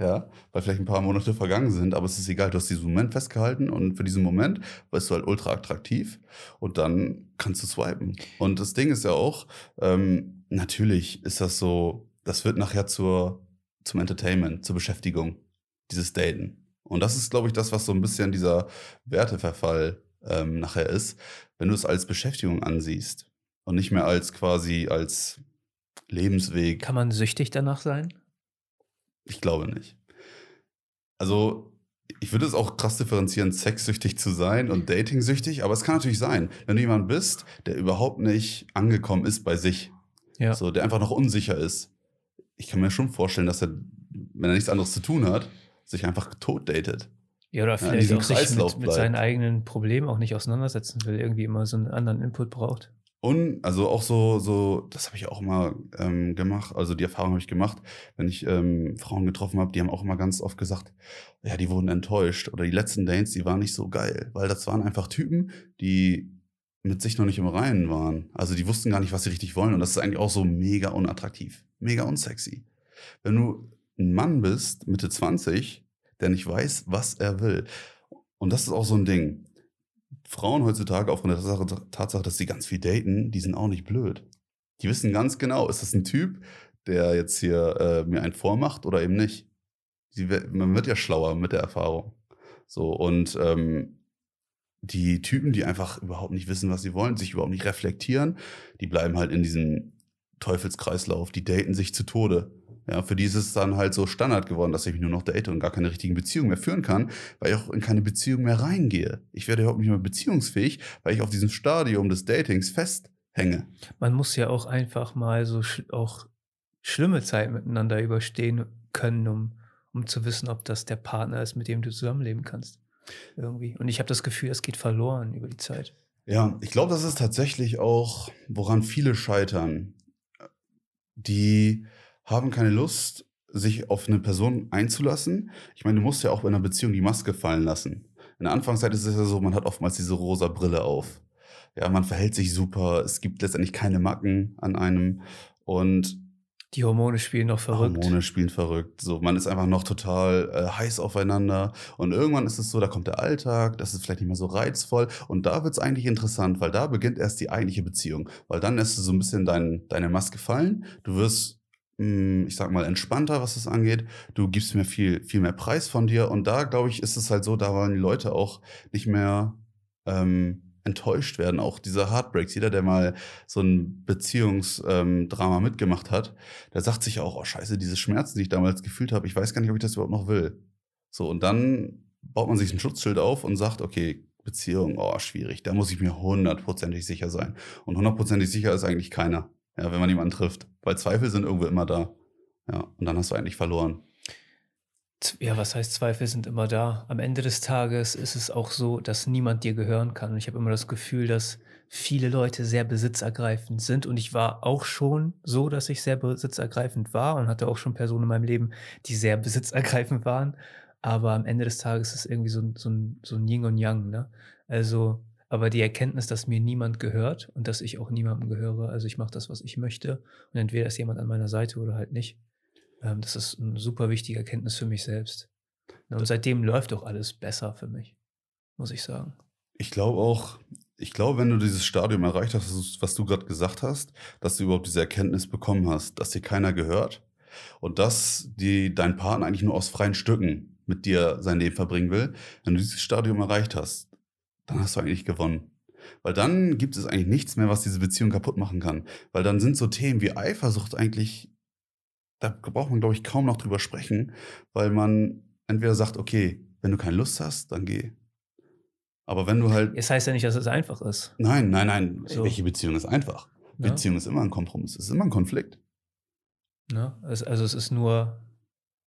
ja, weil vielleicht ein paar Monate vergangen sind, aber es ist egal, du hast diesen Moment festgehalten und für diesen Moment bist du halt ultra attraktiv und dann kannst du swipen. Und das Ding ist ja auch, ähm, natürlich ist das so, das wird nachher zur, zum Entertainment, zur Beschäftigung, dieses Daten. Und das ist, glaube ich, das, was so ein bisschen dieser Werteverfall ähm, nachher ist, wenn du es als Beschäftigung ansiehst und nicht mehr als quasi als Lebensweg. Kann man süchtig danach sein? Ich glaube nicht. Also, ich würde es auch krass differenzieren, sexsüchtig zu sein und datingsüchtig, aber es kann natürlich sein, wenn du jemand bist, der überhaupt nicht angekommen ist bei sich, Ja. so, der einfach noch unsicher ist. Ich kann mir schon vorstellen, dass er, wenn er nichts anderes zu tun hat, sich einfach tot datet. Ja, oder vielleicht diesem auch sich Kreislauf mit, mit seinen eigenen Problemen auch nicht auseinandersetzen will, irgendwie immer so einen anderen Input braucht. Und also auch so, so, das habe ich auch mal ähm, gemacht, also die Erfahrung habe ich gemacht, wenn ich ähm, Frauen getroffen habe, die haben auch immer ganz oft gesagt, ja, die wurden enttäuscht oder die letzten Dates, die waren nicht so geil, weil das waren einfach Typen, die mit sich noch nicht im Reinen waren. Also die wussten gar nicht, was sie richtig wollen und das ist eigentlich auch so mega unattraktiv, mega unsexy. Wenn du ein Mann bist, Mitte 20, der nicht weiß, was er will. Und das ist auch so ein Ding. Frauen heutzutage, aufgrund der Tatsache, Tatsache, dass sie ganz viel daten, die sind auch nicht blöd. Die wissen ganz genau, ist das ein Typ, der jetzt hier äh, mir einen vormacht oder eben nicht. We- man wird ja schlauer mit der Erfahrung. So, und ähm, die Typen, die einfach überhaupt nicht wissen, was sie wollen, sich überhaupt nicht reflektieren, die bleiben halt in diesem Teufelskreislauf, die daten sich zu Tode. Ja, für die ist es dann halt so Standard geworden, dass ich mich nur noch date und gar keine richtigen Beziehungen mehr führen kann, weil ich auch in keine Beziehung mehr reingehe. Ich werde überhaupt nicht mehr beziehungsfähig, weil ich auf diesem Stadium des Datings festhänge. Man muss ja auch einfach mal so sch auch schlimme Zeiten miteinander überstehen können, um, um zu wissen, ob das der Partner ist, mit dem du zusammenleben kannst. Irgendwie. Und ich habe das Gefühl, es geht verloren über die Zeit. Ja, ich glaube, das ist tatsächlich auch, woran viele scheitern. Die haben keine Lust, sich auf eine Person einzulassen. Ich meine, du musst ja auch in einer Beziehung die Maske fallen lassen. In der Anfangszeit ist es ja so, man hat oftmals diese rosa Brille auf. Ja, man verhält sich super, es gibt letztendlich keine Macken an einem und Die Hormone spielen noch verrückt. Hormone spielen verrückt. So, man ist einfach noch total äh, heiß aufeinander. Und irgendwann ist es so, da kommt der Alltag, das ist vielleicht nicht mehr so reizvoll. Und da wird es eigentlich interessant, weil da beginnt erst die eigentliche Beziehung. Weil dann lässt du so ein bisschen dein, deine Maske fallen. Du wirst, ich sag mal, entspannter, was das angeht. Du gibst mir viel, viel mehr Preis von dir. Und da, glaube ich, ist es halt so, da wollen die Leute auch nicht mehr ähm, enttäuscht werden. Auch diese Heartbreaks, jeder, der mal so ein Beziehungsdrama ähm, mitgemacht hat, der sagt sich auch, oh scheiße, diese Schmerzen, die ich damals gefühlt habe, ich weiß gar nicht, ob ich das überhaupt noch will. So, und dann baut man sich ein Schutzschild auf und sagt, okay, Beziehung, oh, schwierig, da muss ich mir hundertprozentig sicher sein. Und hundertprozentig sicher ist eigentlich keiner, ja, wenn man jemanden trifft. Weil Zweifel sind irgendwo immer da. Ja, und dann hast du eigentlich verloren. Ja, was heißt Zweifel sind immer da? Am Ende des Tages ist es auch so, dass niemand dir gehören kann. Und ich habe immer das Gefühl, dass viele Leute sehr besitzergreifend sind. Und ich war auch schon so, dass ich sehr besitzergreifend war und hatte auch schon Personen in meinem Leben, die sehr besitzergreifend waren. Aber am Ende des Tages ist es irgendwie so, ein- so, so ein Yin und Yang. Ne? Also, aber die Erkenntnis, dass mir niemand gehört und dass ich auch niemandem gehöre, also ich mache das, was ich möchte. Und entweder ist jemand an meiner Seite oder halt nicht. Ähm, das ist eine super wichtige Erkenntnis für mich selbst. Und seitdem läuft auch alles besser für mich, muss ich sagen. Ich glaube auch, ich glaube, wenn du dieses Stadium erreicht hast, was- was du gerade gesagt hast, dass du überhaupt diese Erkenntnis bekommen hast, dass dir keiner gehört und dass die, dein Partner eigentlich nur aus freien Stücken mit dir sein Leben verbringen will, wenn du dieses Stadium erreicht hast, dann hast du eigentlich gewonnen. Weil dann gibt es eigentlich nichts mehr, was diese Beziehung kaputt machen kann. Weil dann sind so Themen wie Eifersucht eigentlich, da braucht man, glaube ich, kaum noch drüber sprechen, weil man entweder sagt, okay, wenn du keine Lust hast, dann geh. Aber wenn du halt. Es heißt ja nicht, dass es einfach ist. Nein, nein, nein. So. Welche Beziehung ist einfach? Ja. Beziehung ist immer ein Kompromiss, es ist immer ein Konflikt. Ne? Es, also es ist nur,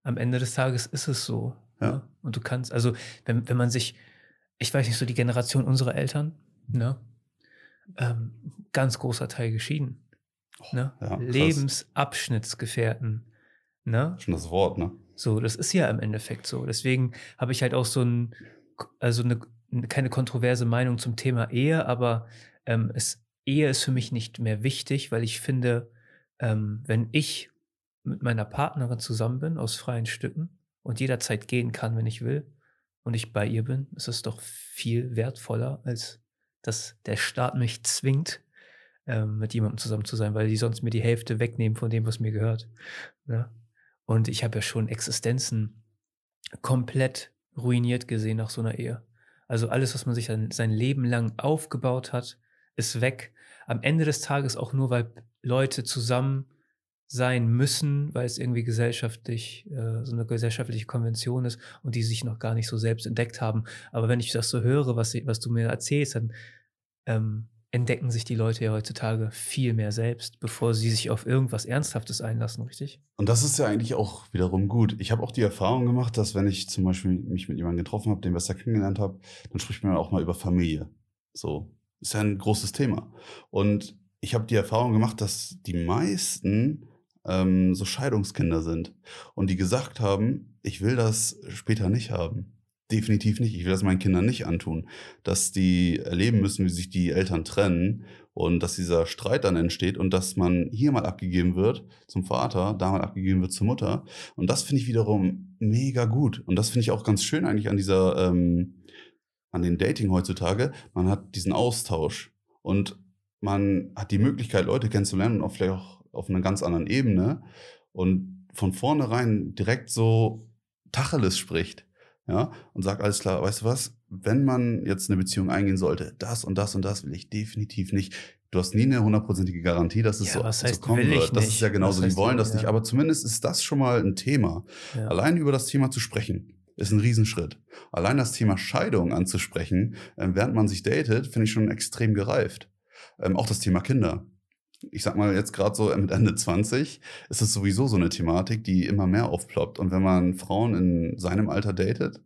am Ende des Tages ist es so. Ja. Ne? Und du kannst, also wenn, wenn man sich, ich weiß nicht, so die Generation unserer Eltern, ne? Ähm, ganz großer Teil geschieden. Ne? ja. Lebensabschnittsgefährten. Ne? Schon das Wort, ne? So, das ist ja im Endeffekt so. Deswegen habe ich halt auch so ein, also eine, keine kontroverse Meinung zum Thema Ehe, aber ähm, es, Ehe ist für mich nicht mehr wichtig, weil ich finde, ähm, wenn ich mit meiner Partnerin zusammen bin, aus freien Stücken und jederzeit gehen kann, wenn ich will, und ich bei ihr bin, ist es doch viel wertvoller, als dass der Staat mich zwingt, ähm, mit jemandem zusammen zu sein, weil die sonst mir die Hälfte wegnehmen von dem, was mir gehört. Ne? Und ich habe ja schon Existenzen komplett ruiniert gesehen nach so einer Ehe. Also alles, was man sich dann sein Leben lang aufgebaut hat, ist weg. Am Ende des Tages auch nur, weil Leute zusammen sein müssen, weil es irgendwie gesellschaftlich, äh, so eine gesellschaftliche Konvention ist und die sich noch gar nicht so selbst entdeckt haben. Aber wenn ich das so höre, was, was du mir erzählst, dann ähm, entdecken sich die Leute ja heutzutage viel mehr selbst, bevor sie sich auf irgendwas Ernsthaftes einlassen, richtig? Und das ist ja eigentlich auch wiederum gut. Ich habe auch die Erfahrung gemacht, dass wenn ich zum Beispiel mich mit jemandem getroffen habe, den besser kennengelernt habe, dann spricht man auch mal über Familie. So, ist ja ein großes Thema. Und ich habe die Erfahrung gemacht, dass die meisten ähm, so Scheidungskinder sind und die gesagt haben, ich will das später nicht haben. Definitiv nicht. Ich will das meinen Kindern nicht antun. Dass die erleben müssen, wie sich die Eltern trennen und dass dieser Streit dann entsteht und dass man hier mal abgegeben wird zum Vater, da mal abgegeben wird zur Mutter. Und das finde ich wiederum mega gut. Und das finde ich auch ganz schön eigentlich an dieser, ähm, an den Dating heutzutage. Man hat diesen Austausch und man hat die Möglichkeit, Leute kennenzulernen und auch vielleicht auch auf einer ganz anderen Ebene und von vornherein direkt so Tacheles spricht. Ja, und sagt alles klar, weißt du was, wenn man jetzt eine Beziehung eingehen sollte, das und das und das will ich definitiv nicht. Du hast nie eine hundertprozentige Garantie, dass es Ja, so, was so heißt, kommen will ich wird. Das ist nicht? ja genauso, die wollen das nicht. ja. Aber zumindest ist das schon mal ein Thema. Ja. Allein über das Thema zu sprechen, ist ein Riesenschritt. Allein das Thema Scheidung anzusprechen, ähm, während man sich datet, finde ich schon extrem gereift. Ähm, auch das Thema Kinder. Ich sag mal, jetzt gerade so mit Ende 20 ist es sowieso so eine Thematik, die immer mehr aufploppt. Und wenn man Frauen in seinem Alter datet,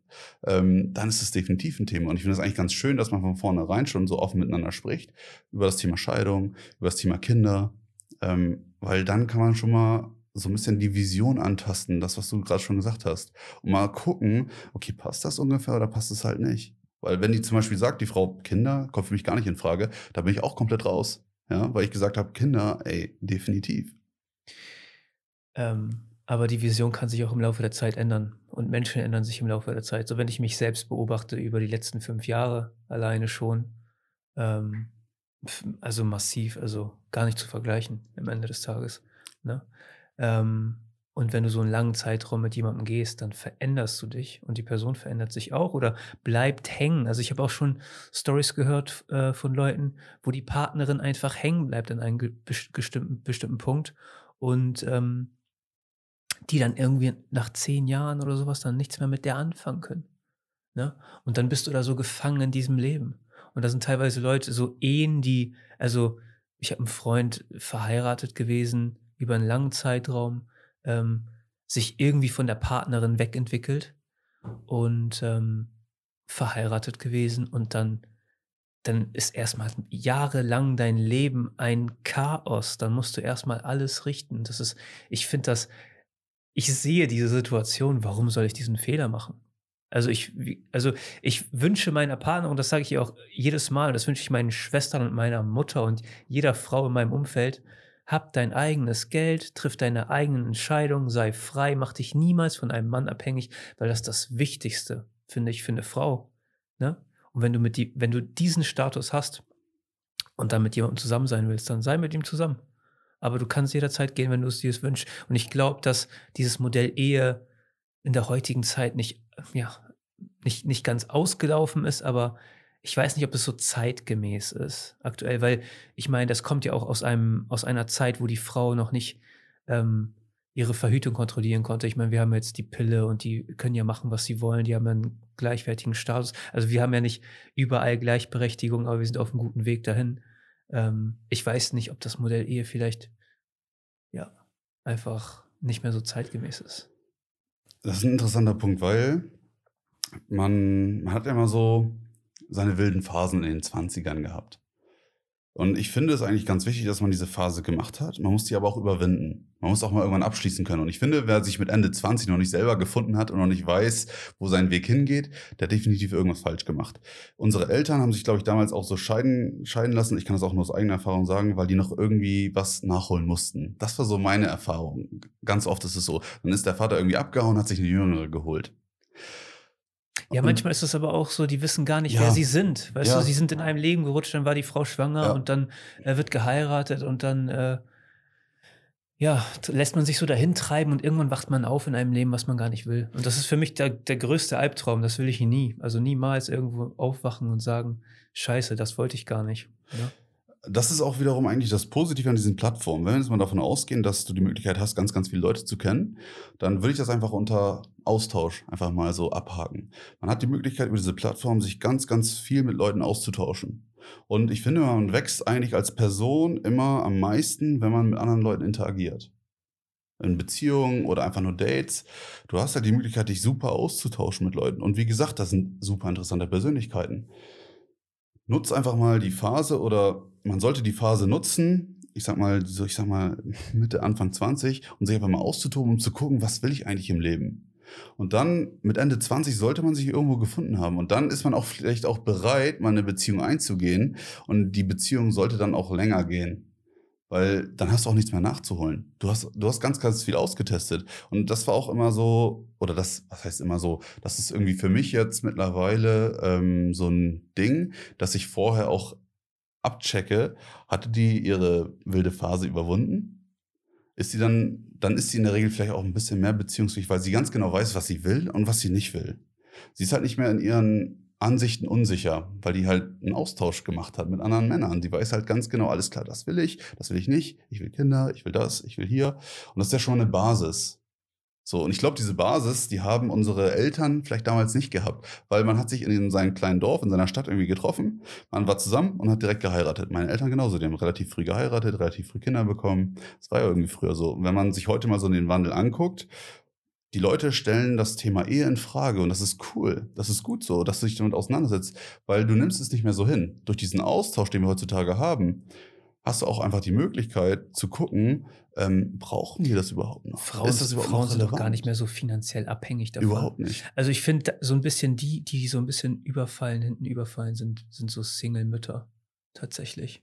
ähm, dann ist es definitiv ein Thema. Und ich finde es eigentlich ganz schön, dass man von vornherein schon so offen miteinander spricht über das Thema Scheidung, über das Thema Kinder, ähm, weil dann kann man schon mal so ein bisschen die Vision antasten, das, was du gerade schon gesagt hast. Und mal gucken, okay, passt das ungefähr oder passt es halt nicht? Weil wenn die zum Beispiel sagt, die Frau Kinder, kommt für mich gar nicht in Frage, da bin ich auch komplett raus. Ja, weil ich gesagt habe, Kinder, ey, definitiv. Ähm, aber die Vision kann sich auch im Laufe der Zeit ändern. Und Menschen ändern sich im Laufe der Zeit. So, wenn ich mich selbst beobachte über die letzten fünf Jahre alleine schon, ähm, also massiv, also gar nicht zu vergleichen am Ende des Tages. Ne? Ähm, und wenn du so einen langen Zeitraum mit jemandem gehst, dann veränderst du dich und die Person verändert sich auch oder bleibt hängen. Also ich habe auch schon Stories gehört äh, von Leuten, wo die Partnerin einfach hängen bleibt an einem bestimmten, bestimmten Punkt und ähm, die dann irgendwie nach zehn Jahren oder sowas dann nichts mehr mit der anfangen können. Ne? Und dann bist du da so gefangen in diesem Leben. Und da sind teilweise Leute, so Ehen, die, also ich habe einen Freund verheiratet gewesen über einen langen Zeitraum, ähm, sich irgendwie von der Partnerin wegentwickelt und ähm, verheiratet gewesen und dann dann ist erstmal jahrelang dein Leben ein Chaos. Dann musst du erstmal alles richten. Das ist, ich finde das, ich sehe diese Situation, warum soll ich diesen Fehler machen? Also ich, also ich wünsche meiner Partnerin, das sage ich ihr auch jedes Mal, das wünsche ich meinen Schwestern und meiner Mutter und jeder Frau in meinem Umfeld, hab dein eigenes Geld, triff deine eigenen Entscheidungen, sei frei, mach dich niemals von einem Mann abhängig, weil das das Wichtigste, finde ich, für eine Frau. Ne? Und wenn du mit die, wenn du diesen Status hast und dann mit jemandem zusammen sein willst, dann sei mit ihm zusammen. Aber du kannst jederzeit gehen, wenn du es dir wünschst. Und ich glaube, dass dieses Modell Ehe in der heutigen Zeit nicht ja, nicht, nicht ganz ausgelaufen ist, aber ich weiß nicht, ob es so zeitgemäß ist aktuell, weil ich meine, das kommt ja auch aus einem, aus einer Zeit, wo die Frau noch nicht ähm, ihre Verhütung kontrollieren konnte. Ich meine, wir haben jetzt die Pille und die können ja machen, was sie wollen. Die haben einen gleichwertigen Status. Also wir haben ja nicht überall Gleichberechtigung, aber wir sind auf einem guten Weg dahin. Ähm, ich weiß nicht, ob das Modell Ehe vielleicht ja einfach nicht mehr so zeitgemäß ist. Das ist ein interessanter Punkt, weil man, man hat immer so seine wilden Phasen in den 20ern gehabt. Und ich finde es eigentlich ganz wichtig, dass man diese Phase gemacht hat. Man muss die aber auch überwinden. Man muss auch mal irgendwann abschließen können. Und ich finde, wer sich mit Ende 20 noch nicht selber gefunden hat und noch nicht weiß, wo sein Weg hingeht, der hat definitiv irgendwas falsch gemacht. Unsere Eltern haben sich, glaube ich, damals auch so scheiden, scheiden lassen. Ich kann das auch nur aus eigener Erfahrung sagen, weil die noch irgendwie was nachholen mussten. Das war so meine Erfahrung. Ganz oft ist es so. Dann ist der Vater irgendwie abgehauen, hat sich eine Jüngere geholt. Ja, manchmal ist es aber auch so, die wissen gar nicht, ja. wer sie sind. Weißt ja. du, sie sind in einem Leben gerutscht, dann war die Frau schwanger ja. und dann äh, wird geheiratet und dann äh, ja, lässt man sich so dahin treiben und irgendwann wacht man auf in einem Leben, was man gar nicht will. Und das ist für mich der, der größte Albtraum. Das will ich nie. Also niemals irgendwo aufwachen und sagen, scheiße, das wollte ich gar nicht. Ja? Das ist auch wiederum eigentlich das Positive an diesen Plattformen. Wenn wir jetzt mal davon ausgehen, dass du die Möglichkeit hast, ganz, ganz viele Leute zu kennen, dann würde ich das einfach unter Austausch einfach mal so abhaken. Man hat die Möglichkeit, über diese Plattform sich ganz, ganz viel mit Leuten auszutauschen. Und ich finde, man wächst eigentlich als Person immer am meisten, wenn man mit anderen Leuten interagiert. In Beziehungen oder einfach nur Dates. Du hast halt die Möglichkeit, dich super auszutauschen mit Leuten. Und wie gesagt, das sind super interessante Persönlichkeiten. Nutz einfach mal die Phase oder man sollte die Phase nutzen, ich sag mal, so ich sag mal Mitte, Anfang 20 und sich einfach mal auszutoben, um zu gucken, was will ich eigentlich im Leben. Und dann mit Ende 20 sollte man sich irgendwo gefunden haben. Und dann ist man auch vielleicht auch bereit, mal eine Beziehung einzugehen. Und die Beziehung sollte dann auch länger gehen. Weil dann hast du auch nichts mehr nachzuholen. Du hast, du hast ganz, ganz viel ausgetestet. Und das war auch immer so, oder das, was heißt immer so, das ist irgendwie für mich jetzt mittlerweile ähm, so ein Ding, dass ich vorher auch abchecke, hatte die ihre wilde Phase überwunden? Ist sie dann, dann ist sie in der Regel vielleicht auch ein bisschen mehr beziehungsfähig, weil sie ganz genau weiß, was sie will und was sie nicht will. Sie ist halt nicht mehr in ihren Ansichten unsicher, weil die halt einen Austausch gemacht hat mit anderen Männern. Die weiß halt ganz genau, alles klar, das will ich, das will ich nicht, ich will Kinder, ich will das, ich will hier. Und das ist ja schon eine Basis. So, und ich glaube, diese Basis, die haben unsere Eltern vielleicht damals nicht gehabt, weil man hat sich in seinem kleinen Dorf, in seiner Stadt irgendwie getroffen, man war zusammen und hat direkt geheiratet. Meine Eltern genauso, die haben relativ früh geheiratet, relativ früh Kinder bekommen. Das war ja irgendwie früher so. Und wenn man sich heute mal so den Wandel anguckt, die Leute stellen das Thema Ehe in Frage und das ist cool. Das ist gut so, dass du dich damit auseinandersetzt, weil du nimmst es nicht mehr so hin. Durch diesen Austausch, den wir heutzutage haben, hast du auch einfach die Möglichkeit zu gucken, ähm, brauchen die das überhaupt noch? Frauen, überhaupt Frauen sind doch gar nicht mehr so finanziell abhängig davon. Überhaupt nicht. Also ich finde so ein bisschen die, die so ein bisschen überfallen, hinten überfallen sind, sind so Single-Mütter tatsächlich.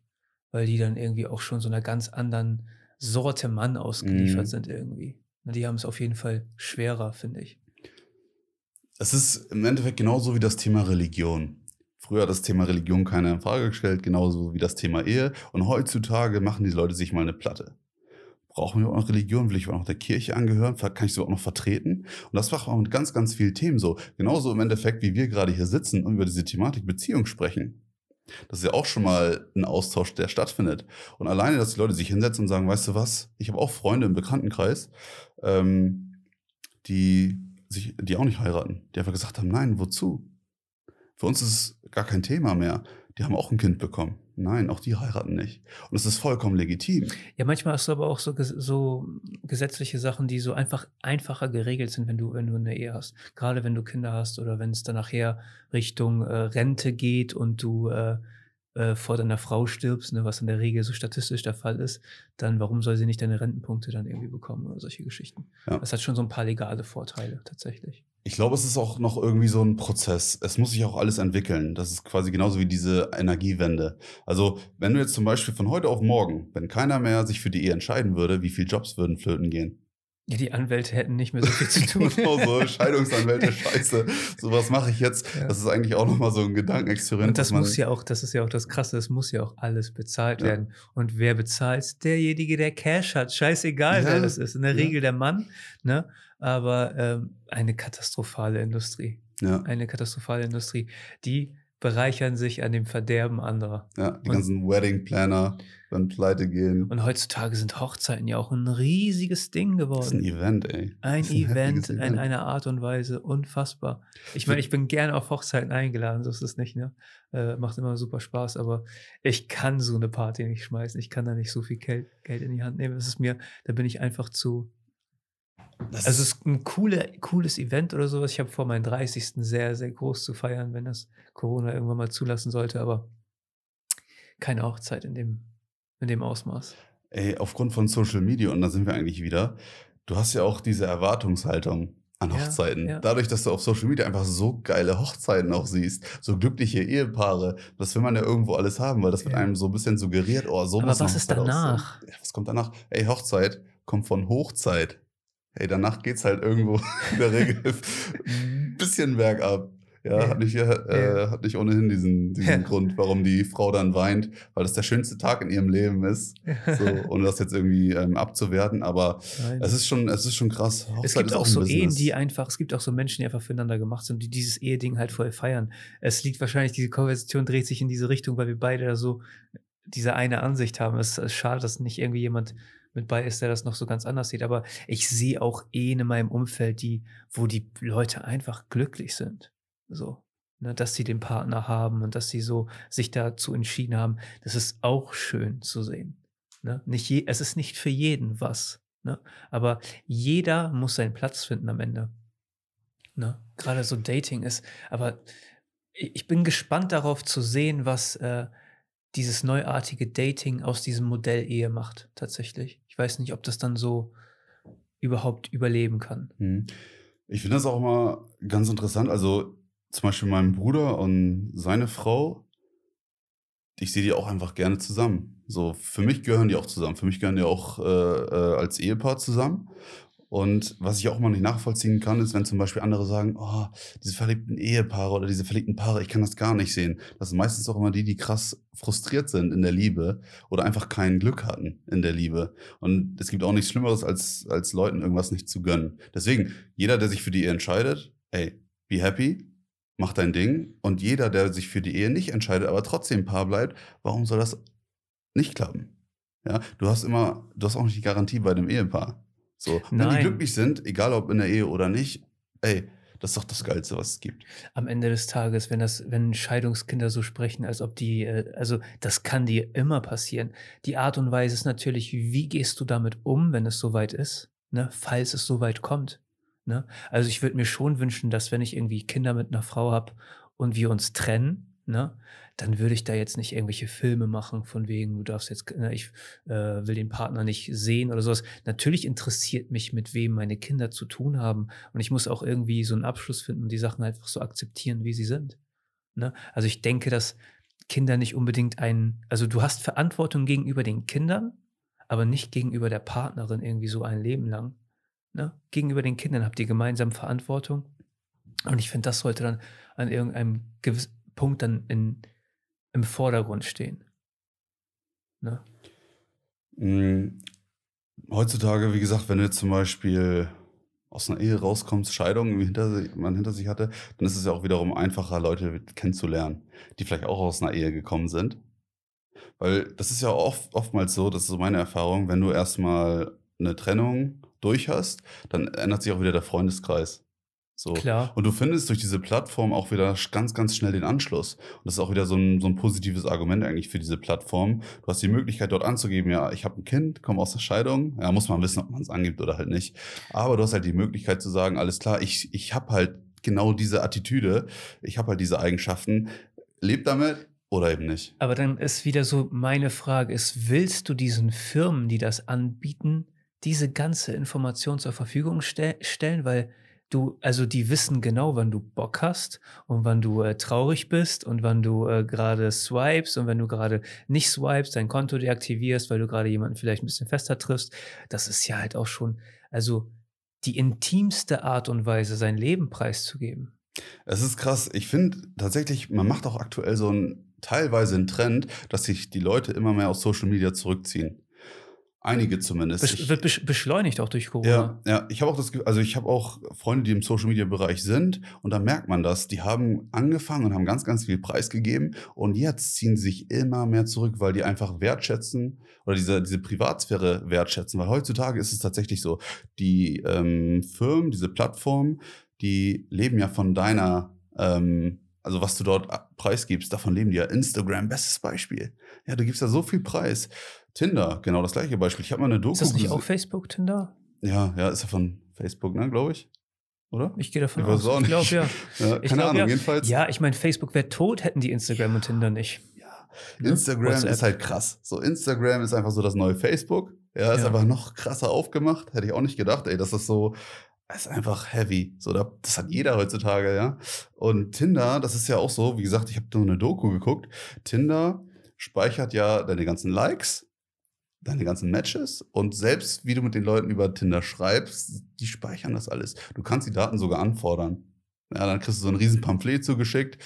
Weil die dann irgendwie auch schon so einer ganz anderen Sorte Mann ausgeliefert mm. sind irgendwie. Die haben es auf jeden Fall schwerer, finde ich. Es ist im Endeffekt genauso wie das Thema Religion. Früher hat das Thema Religion keiner in Frage gestellt, genauso wie das Thema Ehe. Und heutzutage machen die Leute sich mal eine Platte. Brauchen wir auch noch Religion? Will ich auch noch der Kirche angehören? Kann ich so auch noch vertreten? Und das macht auch mit ganz, ganz vielen Themen so. Genauso im Endeffekt, wie wir gerade hier sitzen und über diese Thematik Beziehung sprechen. Das ist ja auch schon mal ein Austausch, der stattfindet. Und alleine, dass die Leute sich hinsetzen und sagen, weißt du was, ich habe auch Freunde im Bekanntenkreis, ähm, die sich, die auch nicht heiraten, die einfach gesagt haben, nein, wozu? Für uns ist es gar kein Thema mehr. Die haben auch ein Kind bekommen. Nein, auch die heiraten nicht. Und es ist vollkommen legitim. Ja, manchmal hast du aber auch so, so gesetzliche Sachen, die so einfach einfacher geregelt sind, wenn du, wenn du eine Ehe hast. Gerade wenn du Kinder hast oder wenn es dann nachher Richtung äh, Rente geht und du äh, äh, vor deiner Frau stirbst, ne, was in der Regel so statistisch der Fall ist, dann warum soll sie nicht deine Rentenpunkte dann irgendwie bekommen oder solche Geschichten? Ja. Das hat schon so ein paar legale Vorteile tatsächlich. Ich glaube, es ist auch noch irgendwie so ein Prozess. Es muss sich auch alles entwickeln. Das ist quasi genauso wie diese Energiewende. Also, wenn du jetzt zum Beispiel von heute auf morgen, wenn keiner mehr sich für die Ehe entscheiden würde, wie viele Jobs würden flöten gehen? Ja, die Anwälte hätten nicht mehr so viel zu tun. genau so, Scheidungsanwälte, scheiße. So was mache ich jetzt. Ja. Das ist eigentlich auch nochmal so ein Gedankenexperiment. Und das muss ja auch, das ist ja auch das Krasse, es muss ja auch alles bezahlt Ja. werden. Und wer bezahlt? Derjenige, der Cash hat. Scheißegal, Ja, wer das ist. In der. Regel der Mann, ne? Aber ähm, eine katastrophale Industrie. Ja, Eine katastrophale Industrie. Die bereichern sich an dem Verderben anderer. ja, die Und- ganzen Wedding Planner werden pleite gehen. Und heutzutage sind Hochzeiten ja auch ein riesiges Ding Das ist ein geworden. Event, ey. Ein ist Event in Event. einer Art und Weise, unfassbar. Ich meine, ich bin gerne auf Hochzeiten eingeladen, so ist es nicht, ne? Äh, macht immer super Spaß, aber ich kann so eine Party nicht schmeißen. Ich kann da nicht so viel Geld, Geld in die Hand nehmen. Das ist mir, da bin ich einfach zu. Das Also es ist ein coole, cooles Event oder sowas. Ich habe vor, meinen 30. sehr, sehr groß zu feiern, wenn das Corona irgendwann mal zulassen sollte, aber keine Hochzeit in dem, in dem Ausmaß. Ey, aufgrund von Social Media, und da sind wir eigentlich wieder, du hast ja auch diese Erwartungshaltung an Ja, Hochzeiten. ja. Dadurch, dass du auf Social Media einfach so geile Hochzeiten auch siehst, so glückliche Ehepaare, das will man ja irgendwo alles haben, weil das wird Ja. einem so ein bisschen suggeriert, oh, so Aber was ist danach? Ja, was kommt danach? Ey, Hochzeit kommt von Hochzeit. Ey, danach geht's halt irgendwo in der Regel ein bisschen bergab. Ja, Ja. hat nicht, äh, Ja. hat nicht ohnehin diesen, diesen Ja. Grund, warum die Frau dann weint, weil das der schönste Tag in ihrem Leben ist. So, ohne das jetzt irgendwie ähm, abzuwerten, aber Nein. es ist schon, es ist schon krass. Hochzeit Es gibt auch ein so Ehen, die einfach, es gibt auch so Menschen, die einfach füreinander gemacht sind, die dieses Eheding halt voll feiern. Es liegt wahrscheinlich, diese Konversation dreht sich in diese Richtung, weil wir beide da so diese eine Ansicht haben. Es ist schade, dass nicht irgendwie jemand mit bei ist, der das noch so ganz anders sieht. Aber ich sehe auch Ehen in meinem Umfeld, die, wo die Leute einfach glücklich sind. So. Ne, dass sie den Partner haben und dass sie so sich dazu entschieden haben. Das ist auch schön zu sehen. Ne? Nicht je, es ist nicht für jeden was. Ne? Aber jeder muss seinen Platz finden am Ende. Ne? Gerade so Dating ist. Aber ich ich bin gespannt darauf zu sehen, was äh, dieses neuartige Dating aus diesem Modell Ehe macht, tatsächlich. Ich weiß nicht, ob das dann so überhaupt überleben kann. Hm. Ich finde das auch immer ganz interessant. Also zum Beispiel mein Bruder und seine Frau, ich sehe die auch einfach gerne zusammen. So, für mich gehören die auch zusammen. Für mich gehören die auch äh, äh, als Ehepaar zusammen. Und was ich auch mal nicht nachvollziehen kann, ist, wenn zum Beispiel andere sagen, oh, diese verliebten Ehepaare oder diese verliebten Paare, ich kann das gar nicht sehen. Das sind meistens auch immer die, die krass frustriert sind in der Liebe oder einfach kein Glück hatten in der Liebe. Und es gibt auch nichts Schlimmeres, als, als Leuten irgendwas nicht zu gönnen. Deswegen, jeder, der sich für die Ehe entscheidet, ey, be happy, mach dein Ding. Und jeder, der sich für die Ehe nicht entscheidet, aber trotzdem Paar bleibt, warum soll das nicht klappen? Ja, du hast immer, du hast auch nicht die Garantie bei dem Ehepaar. So, wenn die Nein. glücklich sind, egal ob in der Ehe oder nicht, ey, das ist doch das Geilste, was es gibt. Am Ende des Tages, wenn das, wenn Scheidungskinder so sprechen, als ob die, äh, also das kann dir immer passieren. Die Art und Weise ist natürlich, wie gehst du damit um, wenn es soweit ist, ne? falls es soweit kommt. Ne? Also ich würde mir schon wünschen, dass wenn ich irgendwie Kinder mit einer Frau habe und wir uns trennen, ne, dann würde ich da jetzt nicht irgendwelche Filme machen, von wegen, du darfst jetzt, ne, ich äh, will den Partner nicht sehen oder sowas. Natürlich interessiert mich, mit wem meine Kinder zu tun haben. Und ich muss auch irgendwie so einen Abschluss finden und die Sachen einfach so akzeptieren, wie sie sind. Ne? Also ich denke, dass Kinder nicht unbedingt ein, also du hast Verantwortung gegenüber den Kindern, aber nicht gegenüber der Partnerin irgendwie so ein Leben lang. Ne? Gegenüber den Kindern habt ihr gemeinsam Verantwortung. Und ich finde, das sollte dann an irgendeinem gewissen Punkt dann in, im Vordergrund stehen. Ne? Mm, Heutzutage, wie gesagt, wenn du jetzt zum Beispiel aus einer Ehe rauskommst, Scheidung hinter, sich- man hinter sich hatte, dann ist es ja auch wiederum einfacher, Leute kennenzulernen, die vielleicht auch aus einer Ehe gekommen sind. Weil das ist ja oft, oftmals so, das ist so meine Erfahrung, wenn du erstmal eine Trennung durch hast, dann ändert sich auch wieder der Freundeskreis. So. Klar. Und du findest durch diese Plattform auch wieder ganz, ganz schnell den Anschluss. Und das ist auch wieder so ein, so ein positives Argument eigentlich für diese Plattform. Du hast die Möglichkeit dort anzugeben, ja, ich habe ein Kind, komme aus der Scheidung. Ja, muss man wissen, ob man es angibt oder halt nicht. Aber du hast halt die Möglichkeit zu sagen, alles klar, ich, ich habe halt genau diese Attitüde, ich habe halt diese Eigenschaften. Leb damit oder eben nicht. Aber dann ist wieder so meine Frage ist, willst du diesen Firmen, die das anbieten, diese ganze Information zur Verfügung ste stellen? Weil du, also die wissen genau, wann du Bock hast und wann du äh, traurig bist und wann du äh, gerade swipes und wenn du gerade nicht swipes, dein Konto deaktivierst, weil du gerade jemanden vielleicht ein bisschen fester triffst. Das ist ja halt auch schon, also die intimste Art und Weise, sein Leben preiszugeben. Es ist krass. Ich finde tatsächlich, man macht auch aktuell so ein teilweise einen Trend, dass sich die Leute immer mehr aus Social Media zurückziehen. Einige zumindest. Besch wird besch beschleunigt auch durch Corona. Ja, ja, ich habe auch das, also ich habe auch Freunde, die im Social Media Bereich sind und da merkt man das. Die haben angefangen und haben ganz, ganz viel preisgegeben und jetzt ziehen sie sich immer mehr zurück, weil die einfach wertschätzen oder diese, diese Privatsphäre wertschätzen. Weil heutzutage ist es tatsächlich so, die ähm, Firmen, diese Plattformen, die leben ja von deiner, ähm, also was du dort preisgibst, davon leben die ja. Instagram, bestes Beispiel. Ja, du gibst da so viel Preis. Tinder, genau das gleiche Beispiel. Ich habe mal eine Doku Ist das nicht auch Facebook, Tinder? ja, ja, ist ja von Facebook, ne, glaube ich. Oder? Ich gehe davon Ich aus. Ich glaube ja. Ja, Ich keine glaub, Ahnung, ja. jedenfalls. Ja, ich meine, Facebook wäre tot, hätten die Instagram und Tinder nicht. Ja. Ne? Instagram WhatsApp. ist halt krass. So, Instagram ist einfach so das neue Facebook. Ja, ist Ja. einfach noch krasser aufgemacht. Hätte ich auch nicht gedacht, ey, das ist so, ist einfach heavy. So, da, das hat jeder heutzutage, ja. Und Tinder, das ist ja auch so, wie gesagt, ich habe nur eine Doku geguckt. Tinder speichert ja deine ganzen Likes, deine ganzen Matches und selbst wie du mit den Leuten über Tinder schreibst, die speichern das alles. Du kannst die Daten sogar anfordern. Ja, dann kriegst du so ein riesen Pamphlet zugeschickt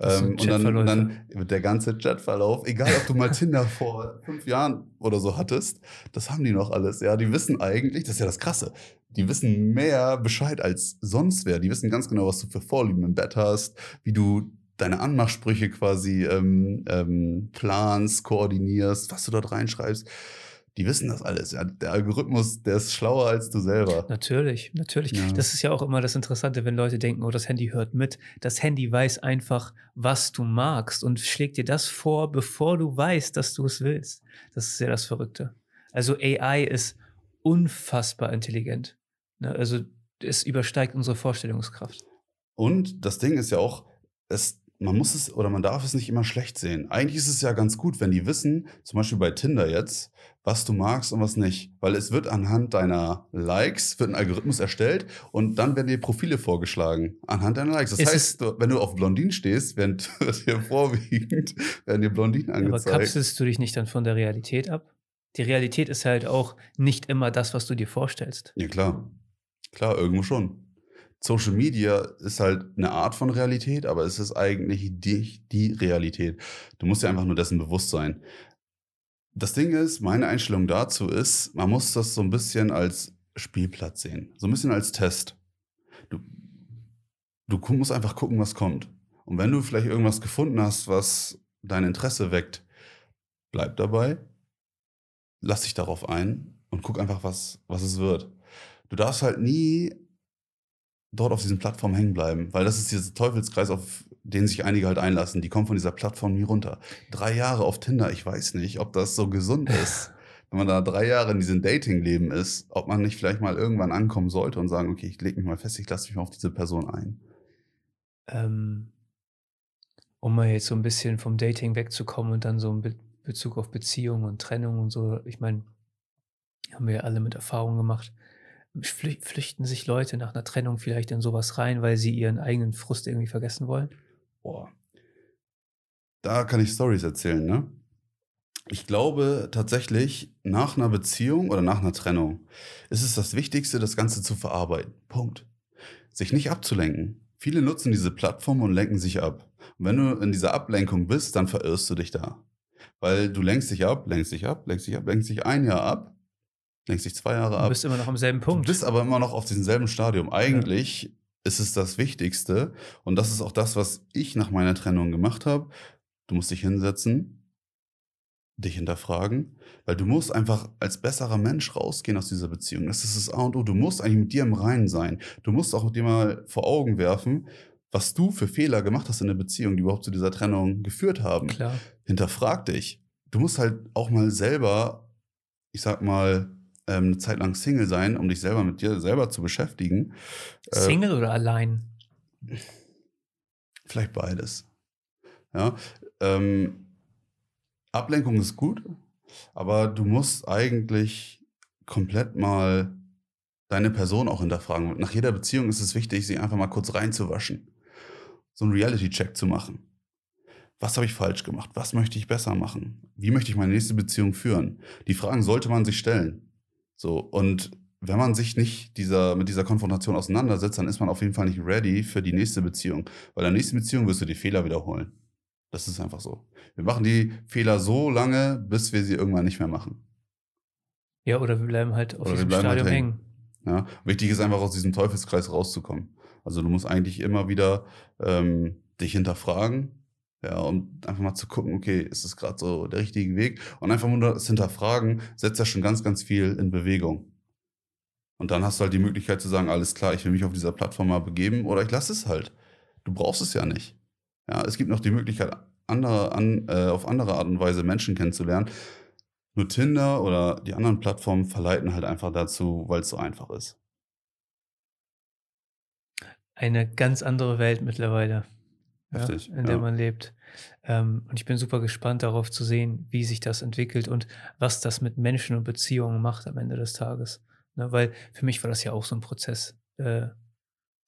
ähm, und dann, dann wird der ganze Chatverlauf, egal ob du mal Tinder vor fünf Jahren oder so hattest, das haben die noch alles. Ja, die wissen eigentlich, das ist ja das Krasse, die wissen mehr Bescheid als sonst wer. Die wissen ganz genau, was du für Vorlieben im Bett hast, wie du deine Anmachsprüche quasi ähm, ähm, planst, koordinierst, was du dort reinschreibst. Die wissen das alles. Ja. Der Algorithmus, der ist schlauer als du selber. Natürlich, natürlich. Ja. Das ist ja auch immer das Interessante, wenn Leute denken, oh, das Handy hört mit. Das Handy weiß einfach, was du magst und schlägt dir das vor, bevor du weißt, dass du es willst. Das ist ja das Verrückte. Also AI ist unfassbar intelligent. Ne? Also es übersteigt unsere Vorstellungskraft. Und das Ding ist ja auch, es, man muss es oder man darf es nicht immer schlecht sehen. Eigentlich ist es ja ganz gut, wenn die wissen, zum Beispiel bei Tinder jetzt, was du magst und was nicht. Weil es wird anhand deiner Likes, wird ein Algorithmus erstellt und dann werden dir Profile vorgeschlagen anhand deiner Likes. Das Ist heißt, du, wenn du auf Blondinen stehst, werden dir vorwiegend werden dir Blondinen Aber angezeigt. kapselst du dich nicht dann von der Realität ab? Die Realität ist halt auch nicht immer das, was du dir vorstellst. Ja, klar. Klar, irgendwo schon. Social Media ist halt eine Art von Realität, aber es ist eigentlich die, die Realität. Du musst dir einfach nur dessen bewusst sein. Das Ding ist, meine Einstellung dazu ist, man muss das so ein bisschen als Spielplatz sehen. So ein bisschen als Test. Du, du musst einfach gucken, was kommt. Und wenn du vielleicht irgendwas gefunden hast, was dein Interesse weckt, bleib dabei, lass dich darauf ein und guck einfach, was, was es wird. Du darfst halt nie dort auf diesen Plattformen hängen bleiben, weil das ist dieser Teufelskreis, auf den sich einige halt einlassen. Die kommen von dieser Plattform nie runter. Drei Jahre auf Tinder, ich weiß nicht, ob das so gesund ist. Wenn man da drei Jahre in diesem Dating-Leben ist, ob man nicht vielleicht mal irgendwann ankommen sollte und sagen, okay, ich lege mich mal fest, ich lasse mich mal auf diese Person ein. Ähm, um mal jetzt so ein bisschen vom Dating wegzukommen und dann so in Be Bezug auf Beziehung und Trennung und so, ich meine, haben wir ja alle mit Erfahrung gemacht. Flü flüchten sich Leute nach einer Trennung vielleicht in sowas rein, weil sie ihren eigenen Frust irgendwie vergessen wollen? Boah. Da kann ich Stories erzählen, ne? Ich glaube tatsächlich, nach einer Beziehung oder nach einer Trennung ist es das Wichtigste, das Ganze zu verarbeiten. Punkt. Sich nicht abzulenken. Viele nutzen diese Plattform und lenken sich ab. Und wenn du in dieser Ablenkung bist, dann verirrst du dich da. Weil du lenkst dich ab, lenkst dich ab, lenkst dich ab, lenkst dich ein Jahr ab, lenkst dich zwei Jahre Du ab. bist immer noch am selben Du Punkt. bist aber immer noch auf diesem selben Stadium. Eigentlich ist es das Wichtigste und das ist auch das, was ich nach meiner Trennung gemacht habe. Du musst dich hinsetzen, dich hinterfragen, weil du musst einfach als besserer Mensch rausgehen aus dieser Beziehung. Das ist das A und O. Du musst eigentlich mit dir im Reinen sein. Du musst auch dir mal vor Augen werfen, was du für Fehler gemacht hast in der Beziehung, die überhaupt zu dieser Trennung geführt haben Klar. hinterfrag dich. Du musst halt auch mal selber, ich sag mal, ähm, eine Zeit lang Single sein, um dich selber mit dir selber zu beschäftigen. Äh, Single oder allein? Vielleicht beides. Ja. Ähm, Ablenkung ist gut, aber du musst eigentlich komplett mal deine Person auch hinterfragen. Nach jeder Beziehung ist es wichtig, sie einfach mal kurz reinzuwaschen. So einen Reality-Check zu machen. Was habe ich falsch gemacht? Was möchte ich besser machen? Wie möchte ich meine nächste Beziehung führen? Die Fragen sollte man sich stellen. So, und wenn man sich nicht dieser, mit dieser Konfrontation auseinandersetzt, dann ist man auf jeden Fall nicht ready für die nächste Beziehung. Weil in der nächsten Beziehung wirst du die Fehler wiederholen. Das ist einfach so. Wir machen die Fehler so lange, bis wir sie irgendwann nicht mehr machen. Ja, oder wir bleiben halt auf Oder wir diesem halt Stadium hängen. hängen. Ja? Wichtig ist einfach aus diesem Teufelskreis rauszukommen. Also du musst eigentlich immer wieder ähm, dich hinterfragen, ja, und einfach mal zu gucken, okay, ist das gerade so der richtige Weg? Und einfach nur das Hinterfragen setzt ja schon ganz, ganz viel in Bewegung. Und dann hast du halt die Möglichkeit zu sagen, alles klar, ich will mich auf dieser Plattform mal begeben oder ich lasse es halt. Du brauchst es ja nicht. Ja, es gibt noch die Möglichkeit, andere an, äh, auf andere Art und Weise Menschen kennenzulernen. Nur Tinder oder die anderen Plattformen verleiten halt einfach dazu, weil es so einfach ist. Eine ganz andere Welt mittlerweile, ja, Heftig, in der ja. man lebt. Ähm, und ich bin super gespannt darauf zu sehen, wie sich das entwickelt und was das mit Menschen und Beziehungen macht am Ende des Tages. Ne, weil für mich war das ja auch so ein Prozess, äh,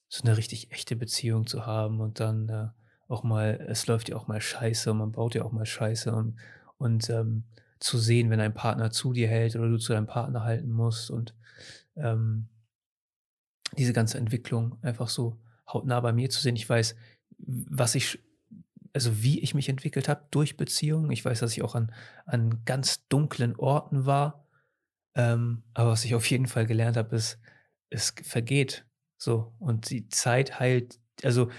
so eine richtig echte Beziehung zu haben und dann äh, auch mal, es läuft ja auch mal scheiße und man baut ja auch mal scheiße und, und ähm, zu sehen, wenn ein Partner zu dir hält oder du zu deinem Partner halten musst und ähm, diese ganze Entwicklung einfach so hautnah bei mir zu sehen. Ich weiß, was ich, also wie ich mich entwickelt habe durch Beziehungen. Ich weiß, dass ich auch an, an ganz dunklen Orten war. Ähm, aber was ich auf jeden Fall gelernt habe, ist, es vergeht so. Und die Zeit heilt, also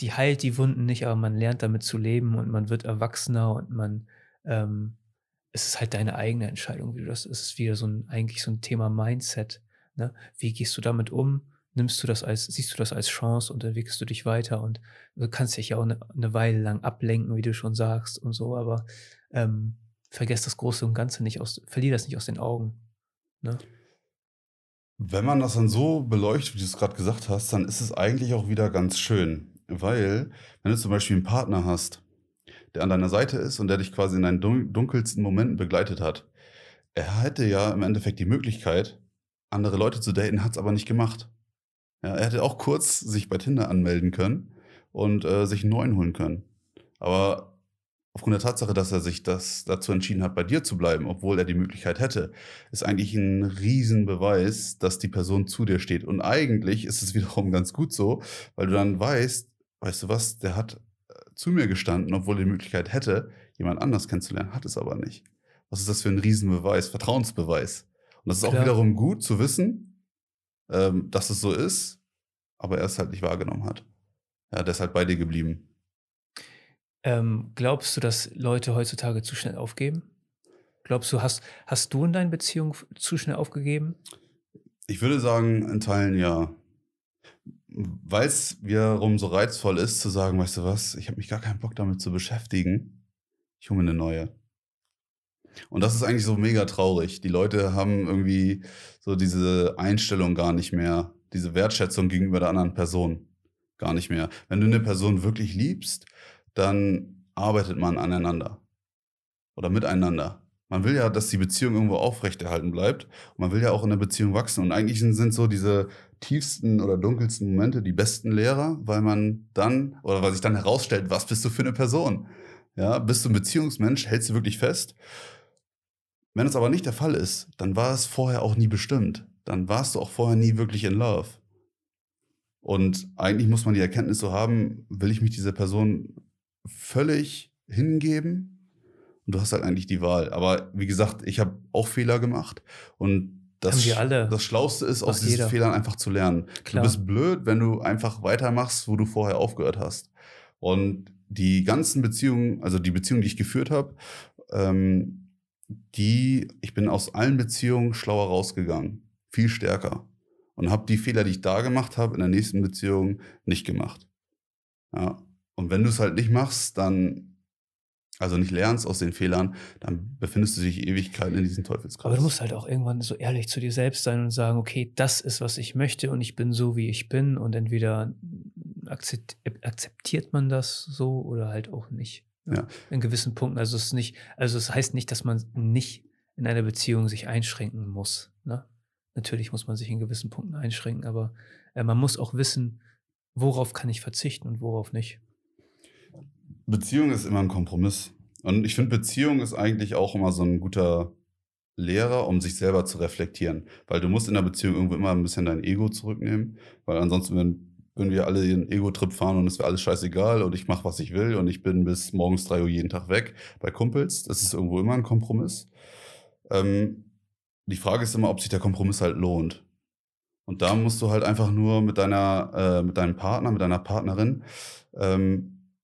die heilt die Wunden nicht, aber man lernt damit zu leben und man wird erwachsener und man, ähm, es ist halt deine eigene Entscheidung, wie du das, es ist wieder so ein, eigentlich so ein Thema Mindset. Ne? Wie gehst du damit um? Nimmst du das als, siehst du das als Chance und entwickelst du dich weiter und du kannst dich ja auch eine, eine Weile lang ablenken, wie du schon sagst und so, aber ähm, vergesst das Große und Ganze nicht aus, verlier das nicht aus den Augen. Ne? Wenn man das dann so beleuchtet, wie du es gerade gesagt hast, dann ist es eigentlich auch wieder ganz schön. Weil, wenn du zum Beispiel einen Partner hast, der an deiner Seite ist und der dich quasi in deinen dun dunkelsten Momenten begleitet hat, er hätte ja im Endeffekt die Möglichkeit, andere Leute zu daten, hat es aber nicht gemacht. Ja, er hätte auch kurz sich bei Tinder anmelden können und äh, sich einen neuen holen können. Aber aufgrund der Tatsache, dass er sich das dazu entschieden hat, bei dir zu bleiben, obwohl er die Möglichkeit hätte, ist eigentlich ein Riesenbeweis, dass die Person zu dir steht. Und eigentlich ist es wiederum ganz gut so, weil du dann weißt, weißt du was, der hat äh, zu mir gestanden, obwohl er die Möglichkeit hätte, jemand anders kennenzulernen, hat es aber nicht. Was ist das für ein Riesenbeweis, Vertrauensbeweis? Und das ist auch Klar. wiederum gut zu wissen, ähm, dass es so ist, aber er es halt nicht wahrgenommen hat. Ja, der ist halt bei dir geblieben. Ähm, glaubst du, dass Leute heutzutage zu schnell aufgeben? Glaubst du, hast, hast du in deinen Beziehungen zu schnell aufgegeben? Ich würde sagen, in Teilen ja. Weil es wiederum so reizvoll ist, zu sagen, weißt du was, ich habe mich gar keinen Bock damit zu beschäftigen. Ich hole mir eine neue. Und das ist eigentlich so mega traurig. Die Leute haben irgendwie so diese Einstellung gar nicht mehr, diese Wertschätzung gegenüber der anderen Person gar nicht mehr. Wenn du eine Person wirklich liebst, dann arbeitet man aneinander oder miteinander. Man will ja, dass die Beziehung irgendwo aufrechterhalten bleibt. Und man will ja auch in der Beziehung wachsen. Und eigentlich sind, so diese tiefsten oder dunkelsten Momente die besten Lehrer, weil man dann, oder weil sich dann herausstellt, was bist du für eine Person? Ja, bist du ein Beziehungsmensch, hältst du wirklich fest? Wenn es aber nicht der Fall ist, dann war es vorher auch nie bestimmt. Dann warst du auch vorher nie wirklich in Love. Und eigentlich muss man die Erkenntnis so haben, will ich mich dieser Person völlig hingeben? Und du hast halt eigentlich die Wahl. Aber wie gesagt, ich habe auch Fehler gemacht. Und das, das Schlauste ist, aus diesen jeder. Fehlern einfach zu lernen. Klar. Du bist blöd, wenn du einfach weitermachst, wo du vorher aufgehört hast. Und die ganzen Beziehungen, also die Beziehungen, die ich geführt habe, ähm, die, ich bin aus allen Beziehungen schlauer rausgegangen. Viel stärker. Und habe die Fehler, die ich da gemacht habe, in der nächsten Beziehung nicht gemacht. Ja. Und wenn du es halt nicht machst, dann, also nicht lernst aus den Fehlern, dann befindest du dich Ewigkeiten in diesem Teufelskreis. Aber du musst halt auch irgendwann so ehrlich zu dir selbst sein und sagen, okay, das ist, was ich möchte und ich bin so, wie ich bin. Und entweder akzept, akzeptiert man das so oder halt auch nicht. Ja. In gewissen Punkten. Also es ist nicht, also es heißt nicht, dass man nicht in einer Beziehung sich einschränken muss. Ne? Natürlich muss man sich in gewissen Punkten einschränken, aber äh, man muss auch wissen, worauf kann ich verzichten und worauf nicht. Beziehung ist immer ein Kompromiss. Und ich finde, Beziehung ist eigentlich auch immer so ein guter Lehrer, um sich selber zu reflektieren. Weil du musst in der Beziehung irgendwo immer ein bisschen dein Ego zurücknehmen, weil ansonsten würden, wir alle den Ego-Trip fahren und es wäre alles scheißegal und ich mache, was ich will und ich bin bis morgens 3 Uhr jeden Tag weg. Bei Kumpels, das ist irgendwo immer ein Kompromiss. Ähm, die Frage ist immer, ob sich der Kompromiss halt lohnt. Und da musst du halt einfach nur mit deiner, äh, mit deinem Partner, mit deiner Partnerin ähm,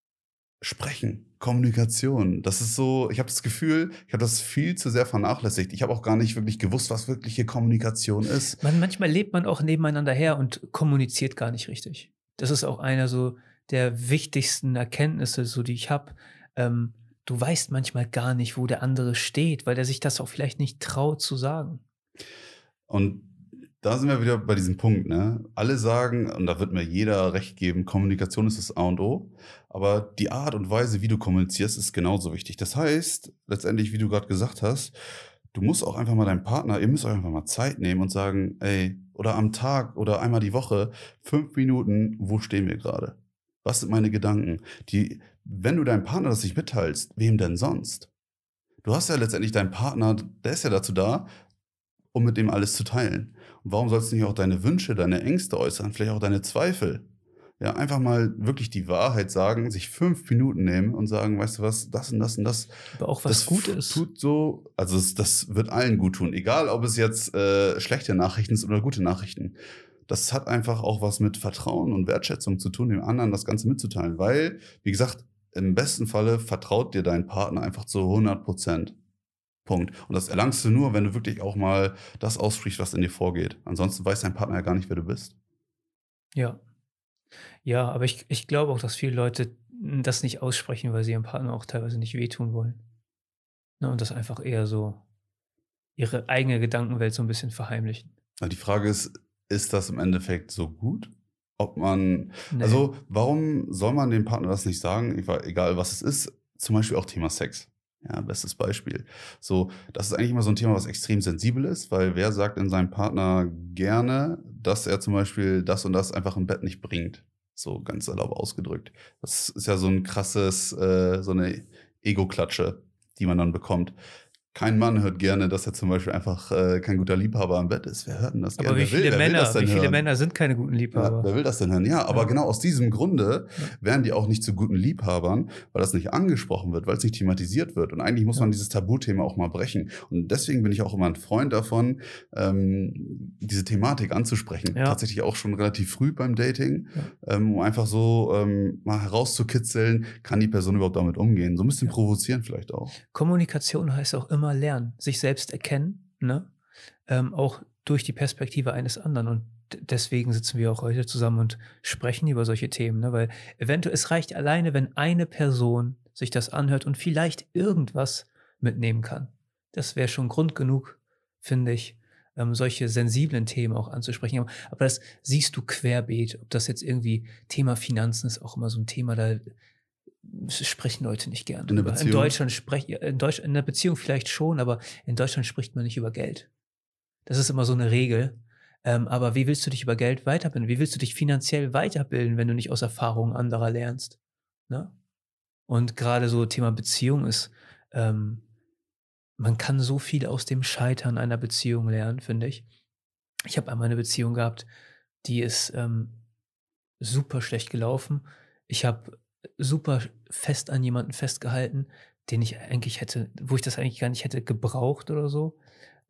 sprechen. Kommunikation. Das ist so, ich habe das Gefühl, ich habe das viel zu sehr vernachlässigt. Ich habe auch gar nicht wirklich gewusst, was wirkliche Kommunikation ist. Man, manchmal lebt man auch nebeneinander her und kommuniziert gar nicht richtig. Das ist auch einer so der wichtigsten Erkenntnisse, so die ich habe. Ähm, du weißt manchmal gar nicht, wo der andere steht, weil der sich das auch vielleicht nicht traut zu sagen. Und da sind wir wieder bei diesem Punkt, ne? Alle sagen, und da wird mir jeder recht geben, Kommunikation ist das A und O, aber die Art und Weise, wie du kommunizierst, ist genauso wichtig. Das heißt, letztendlich, wie du gerade gesagt hast, du musst auch einfach mal deinem Partner, ihr müsst euch einfach mal Zeit nehmen und sagen, ey, oder am Tag oder einmal die Woche, fünf Minuten, wo stehen wir gerade? Was sind meine Gedanken? Die, wenn du deinem Partner das nicht mitteilst, wem denn sonst? Du hast ja letztendlich deinen Partner, der ist ja dazu da, um mit dem alles zu teilen. Warum sollst du nicht auch deine Wünsche, deine Ängste äußern, vielleicht auch deine Zweifel? Ja, einfach mal wirklich die Wahrheit sagen, sich fünf Minuten nehmen und sagen, weißt du was, das und das und das. Aber auch was das gut ist. Tut so, also es, das wird allen gut tun, egal ob es jetzt äh, schlechte Nachrichten sind oder gute Nachrichten. Das hat einfach auch was mit Vertrauen und Wertschätzung zu tun, dem anderen das Ganze mitzuteilen, weil, wie gesagt, im besten Falle vertraut dir dein Partner einfach zu 100 Prozent. Punkt. Und das erlangst du nur, wenn du wirklich auch mal das aussprichst, was in dir vorgeht. Ansonsten weiß dein Partner ja gar nicht, wer du bist. Ja. Ja, aber ich, ich glaube auch, dass viele Leute das nicht aussprechen, weil sie ihrem Partner auch teilweise nicht wehtun wollen. Ne, und das einfach eher so ihre eigene Gedankenwelt so ein bisschen verheimlichen. Die Frage ist, ist das im Endeffekt so gut? Ob man, Nee. also warum soll man dem Partner das nicht sagen? Egal was es ist, zum Beispiel auch Thema Sex. Ja, bestes Beispiel. So, das ist eigentlich immer so ein Thema, was extrem sensibel ist, weil wer sagt in seinem Partner gerne, dass er zum Beispiel das und das einfach im Bett nicht bringt? So ganz salopp ausgedrückt. Das ist ja so ein krasses, äh, so eine Ego-Klatsche, die man dann bekommt. Kein Mann hört gerne, dass er zum Beispiel einfach äh, kein guter Liebhaber im Bett ist. Wer hört denn das aber gerne? wie Wer will- viele will Männer, wie viele hören? Männer sind keine guten Ja, Liebhaber? wer will das denn hören? Ja, aber Ja. genau aus diesem Grunde Ja. werden die auch nicht zu guten Liebhabern, weil das nicht angesprochen wird, weil es nicht thematisiert wird. Und eigentlich muss Ja. man dieses Tabuthema auch mal brechen. Und deswegen bin ich auch immer ein Freund davon, ähm, diese Thematik anzusprechen. Ja. Tatsächlich auch schon relativ früh beim Dating, Ja. ähm, um einfach so ähm, mal herauszukitzeln, kann die Person überhaupt damit umgehen. So ein bisschen Ja. provozieren vielleicht auch. Kommunikation heißt auch immer lernen, sich selbst erkennen, ne? Ähm, auch durch die Perspektive eines anderen. Und deswegen sitzen wir auch heute zusammen und sprechen über solche Themen, ne? weil eventuell es reicht alleine, wenn eine Person sich das anhört und vielleicht irgendwas mitnehmen kann. Das wäre schon Grund genug, finde ich, ähm, solche sensiblen Themen auch anzusprechen. Aber, aber das siehst du querbeet, ob das jetzt irgendwie Thema Finanzen ist, auch immer so ein Thema, da sprechen Leute nicht gern In. In Beziehung? Deutschland sprechen, in, Deutsch, in der Beziehung vielleicht schon, aber in Deutschland spricht man nicht über Geld. Das ist immer so eine Regel. Ähm, aber wie willst du dich über Geld weiterbilden? Wie willst du dich finanziell weiterbilden, wenn du nicht aus Erfahrungen anderer lernst? Ne? Und gerade so Thema Beziehung ist, ähm, man kann so viel aus dem Scheitern einer Beziehung lernen, finde ich. Ich habe einmal eine Beziehung gehabt, die ist ähm, super schlecht gelaufen. Ich habe super fest an jemanden festgehalten, den ich eigentlich hätte, wo ich das eigentlich gar nicht hätte gebraucht oder so.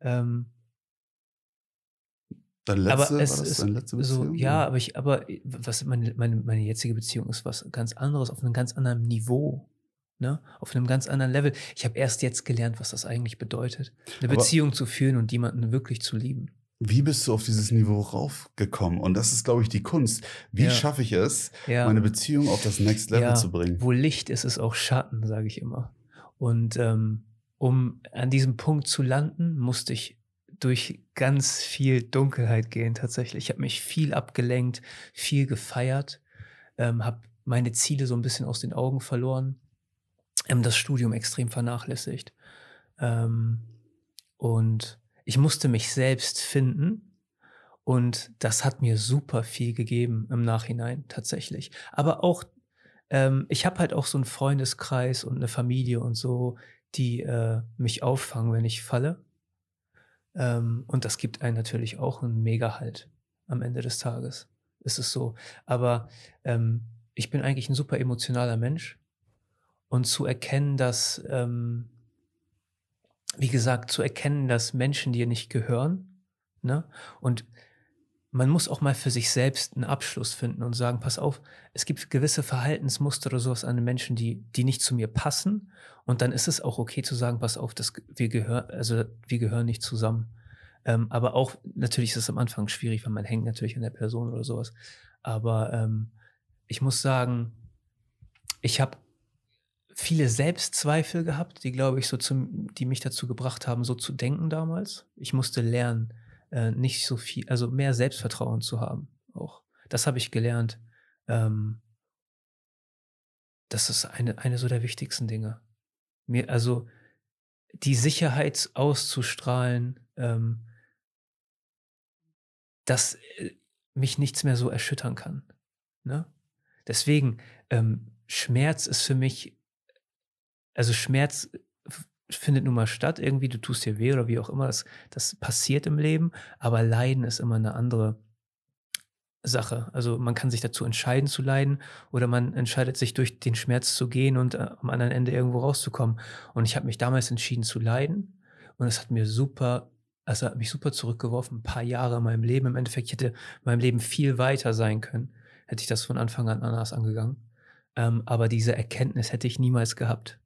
Ähm, Deine letzte, aber es ist so, ja, aber ich, aber was meine, meine, meine jetzige Beziehung ist was ganz anderes, auf einem ganz anderen Niveau, ne? Auf einem ganz anderen Level. Ich habe erst jetzt gelernt, was das eigentlich bedeutet, eine Aber- Beziehung zu führen und jemanden wirklich zu lieben. Wie bist du auf dieses Niveau raufgekommen? Und das ist, glaube ich, die Kunst. Wie Ja. schaffe ich es, Ja. meine Beziehung auf das Next Level Ja, zu bringen? Wo Licht ist, ist auch Schatten, sage ich immer. Und ähm, um an diesem Punkt zu landen, musste ich durch ganz viel Dunkelheit gehen tatsächlich. Ich habe mich viel abgelenkt, viel gefeiert, ähm, habe meine Ziele so ein bisschen aus den Augen verloren, ähm, das Studium extrem vernachlässigt. Ähm, und ich musste mich selbst finden. Und das hat mir super viel gegeben im Nachhinein tatsächlich. Aber auch, ähm, ich habe halt auch so einen Freundeskreis und eine Familie und so, die äh, mich auffangen, wenn ich falle. Ähm, und das gibt einen natürlich auch einen Mega-Halt am Ende des Tages. Ist es so. Aber ähm, ich bin eigentlich ein super emotionaler Mensch. Und zu erkennen, dass, ähm, wie gesagt, zu erkennen, dass Menschen dir nicht gehören. Ne? Und man muss auch mal für sich selbst einen Abschluss finden und sagen, pass auf, es gibt gewisse Verhaltensmuster oder sowas an den Menschen, die, die nicht zu mir passen. Und dann ist es auch okay zu sagen, pass auf, das, wir, gehören, also wir gehören nicht zusammen. Ähm, aber auch, natürlich ist es am Anfang schwierig, weil man hängt natürlich an der Person oder sowas. Aber ähm, ich muss sagen, ich habe viele Selbstzweifel gehabt, die, glaube ich, so zum, die mich dazu gebracht haben, so zu denken damals. Ich musste lernen, äh, nicht so viel, also mehr Selbstvertrauen zu haben. Auch das habe ich gelernt. Ähm, das ist eine, eine so der wichtigsten Dinge. Mir, also die Sicherheit auszustrahlen, ähm, dass äh, mich nichts mehr so erschüttern kann. Ne? Deswegen, ähm, Schmerz ist für mich, also Schmerz findet nun mal statt, irgendwie, du tust dir weh oder wie auch immer, das, das passiert im Leben, aber Leiden ist immer eine andere Sache. Also man kann sich dazu entscheiden zu leiden oder man entscheidet sich durch den Schmerz zu gehen und äh, am anderen Ende irgendwo rauszukommen. Und ich habe mich damals entschieden zu leiden und es hat mir super, also hat mich super zurückgeworfen, ein paar Jahre in meinem Leben. Im Endeffekt hätte mein Leben viel weiter sein können, hätte ich das von Anfang an anders angegangen. Ähm, aber diese Erkenntnis hätte ich niemals gehabt.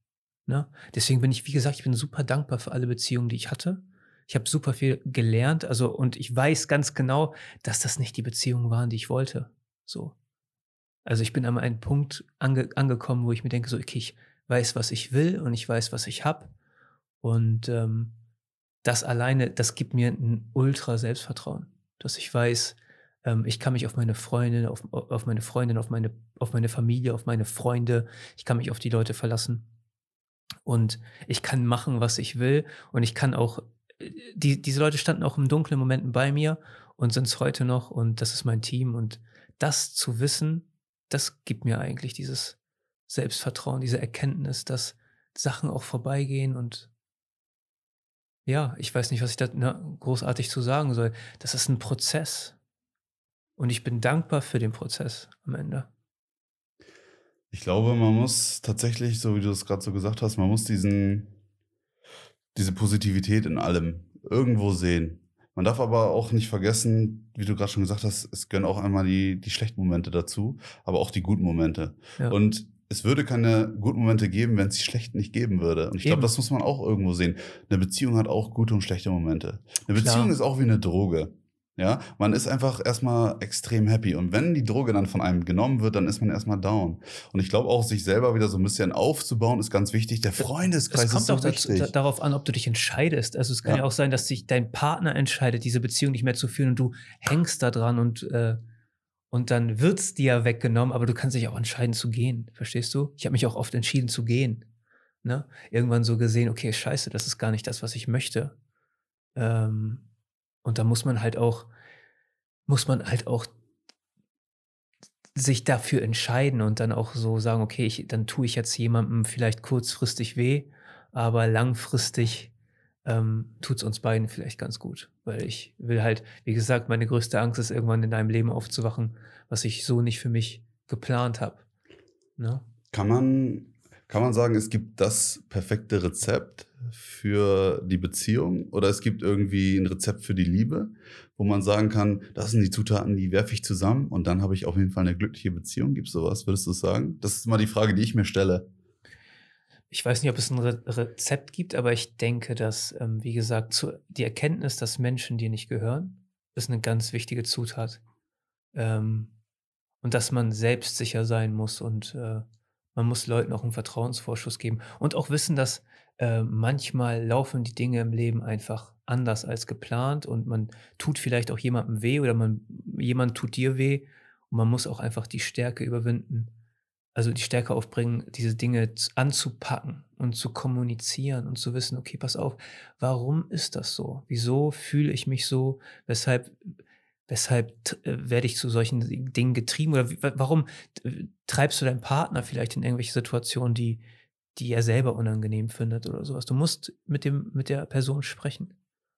Ne? Deswegen bin ich, wie gesagt, ich bin super dankbar für alle Beziehungen, die ich hatte. Ich habe super viel gelernt, also und ich weiß ganz genau, dass das nicht die Beziehungen waren, die ich wollte. So. Also ich bin an einen Punkt ange angekommen, wo ich mir denke, so, okay, ich weiß, was ich will und ich weiß, was ich habe. Und ähm, das alleine, das gibt mir ein ultra Selbstvertrauen, dass ich weiß, ähm, ich kann mich auf meine Freundin, auf, auf meine Freundin, auf meine, auf meine Familie, auf meine Freunde, ich kann mich auf die Leute verlassen. Und ich kann machen, was ich will. Und ich kann auch, äh, die, diese Leute standen auch in dunklen Momenten bei mir und sind es heute noch. Und das ist mein Team. Und das zu wissen, das gibt mir eigentlich dieses Selbstvertrauen, diese Erkenntnis, dass Sachen auch vorbeigehen und ja, ich weiß nicht, was ich da großartig zu sagen soll. Das ist ein Prozess. Und ich bin dankbar für den Prozess am Ende. Ich glaube, man muss tatsächlich, so wie du es gerade so gesagt hast, man muss diesen, diese Positivität in allem irgendwo sehen. Man darf aber auch nicht vergessen, wie du gerade schon gesagt hast, es gönnen auch einmal die, die schlechten Momente dazu, aber auch die guten Momente. Ja. Und es würde keine guten Momente geben, wenn es die schlechten nicht geben würde. Und ich glaube, das muss man auch irgendwo sehen. Eine Beziehung hat auch gute und schlechte Momente. Eine Beziehung Klar. ist auch wie eine Droge. Ja, man ist einfach erstmal extrem happy. Und wenn die Droge dann von einem genommen wird, dann ist man erstmal down. Und ich glaube auch, sich selber wieder so ein bisschen aufzubauen, ist ganz wichtig. Der Freundeskreis ist so wichtig. Es kommt auch darauf an, ob du dich entscheidest. Also es kann ja, ja auch sein, dass sich dein Partner entscheidet, diese Beziehung nicht mehr zu führen und du hängst da dran und, äh, und dann wird's dir weggenommen, aber du kannst dich auch entscheiden zu gehen. Verstehst du? Ich habe mich auch oft entschieden zu gehen. Ne? Irgendwann so gesehen, okay, scheiße, das ist gar nicht das, was ich möchte. Ähm, und da muss man halt auch, muss man halt auch sich dafür entscheiden und dann auch so sagen, okay, ich, dann tue ich jetzt jemandem vielleicht kurzfristig weh, aber langfristig ähm, tut es uns beiden vielleicht ganz gut. Weil ich will halt, wie gesagt, meine größte Angst ist, irgendwann in einem Leben aufzuwachen, was ich so nicht für mich geplant habe. Ne? Kann man, kann man sagen, es gibt das perfekte Rezept für die Beziehung oder es gibt irgendwie ein Rezept für die Liebe, wo man sagen kann, das sind die Zutaten, die werfe ich zusammen und dann habe ich auf jeden Fall eine glückliche Beziehung. Gibt es sowas, würdest du sagen? Das ist immer die Frage, die ich mir stelle. Ich weiß nicht, ob es ein Re Rezept gibt, aber ich denke, dass, ähm, wie gesagt, zu, die Erkenntnis, dass Menschen dir nicht gehören, ist eine ganz wichtige Zutat. Ähm, und dass man selbstsicher sein muss und äh, man muss Leuten auch einen Vertrauensvorschuss geben und auch wissen, dass äh, manchmal laufen die Dinge im Leben einfach anders als geplant und man tut vielleicht auch jemandem weh oder man, jemand tut dir weh und man muss auch einfach die Stärke überwinden, also die Stärke aufbringen, diese Dinge anzupacken und zu kommunizieren und zu wissen, okay, pass auf, warum ist das so? Wieso fühle ich mich so? Weshalb, weshalb äh, werde ich zu solchen Dingen getrieben? Oder warum treibst du deinen Partner vielleicht in irgendwelche Situationen, die, die er selber unangenehm findet oder sowas. Du musst mit, dem, mit der Person sprechen.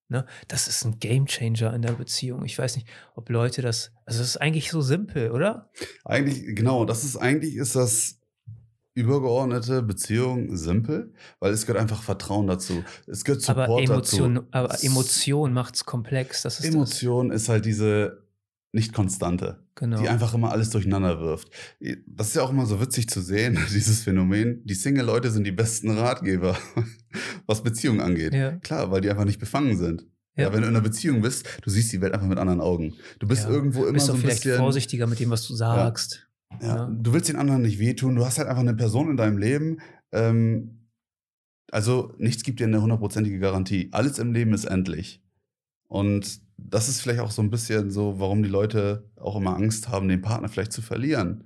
Ne? Das ist ein Gamechanger in der Beziehung. Ich weiß nicht, ob Leute das. Also, das ist eigentlich so simpel, oder? Eigentlich, genau, das ist eigentlich ist das übergeordnete Beziehung simpel, weil es gehört einfach Vertrauen dazu. Es gehört Support aber Emotion, dazu. Aber Emotion macht es komplex. Das ist Emotion das. ist halt diese nicht konstante, genau. die einfach immer alles durcheinander wirft. Das ist ja auch immer so witzig zu sehen, dieses Phänomen. Die Single-Leute sind die besten Ratgeber, was Beziehungen angeht. Ja. Klar, weil die einfach nicht befangen sind. Ja. ja. wenn du in einer Beziehung bist, du siehst die Welt einfach mit anderen Augen. Du bist ja. irgendwo immer bist so ein vielleicht bisschen vorsichtiger mit dem, was du sagst. Ja. ja. du willst den anderen nicht wehtun. Du hast halt einfach eine Person in deinem Leben. Ähm, also nichts gibt dir eine hundertprozentige Garantie. Alles im Leben ist endlich. Und das ist vielleicht auch so ein bisschen so, warum die Leute auch immer Angst haben, den Partner vielleicht zu verlieren.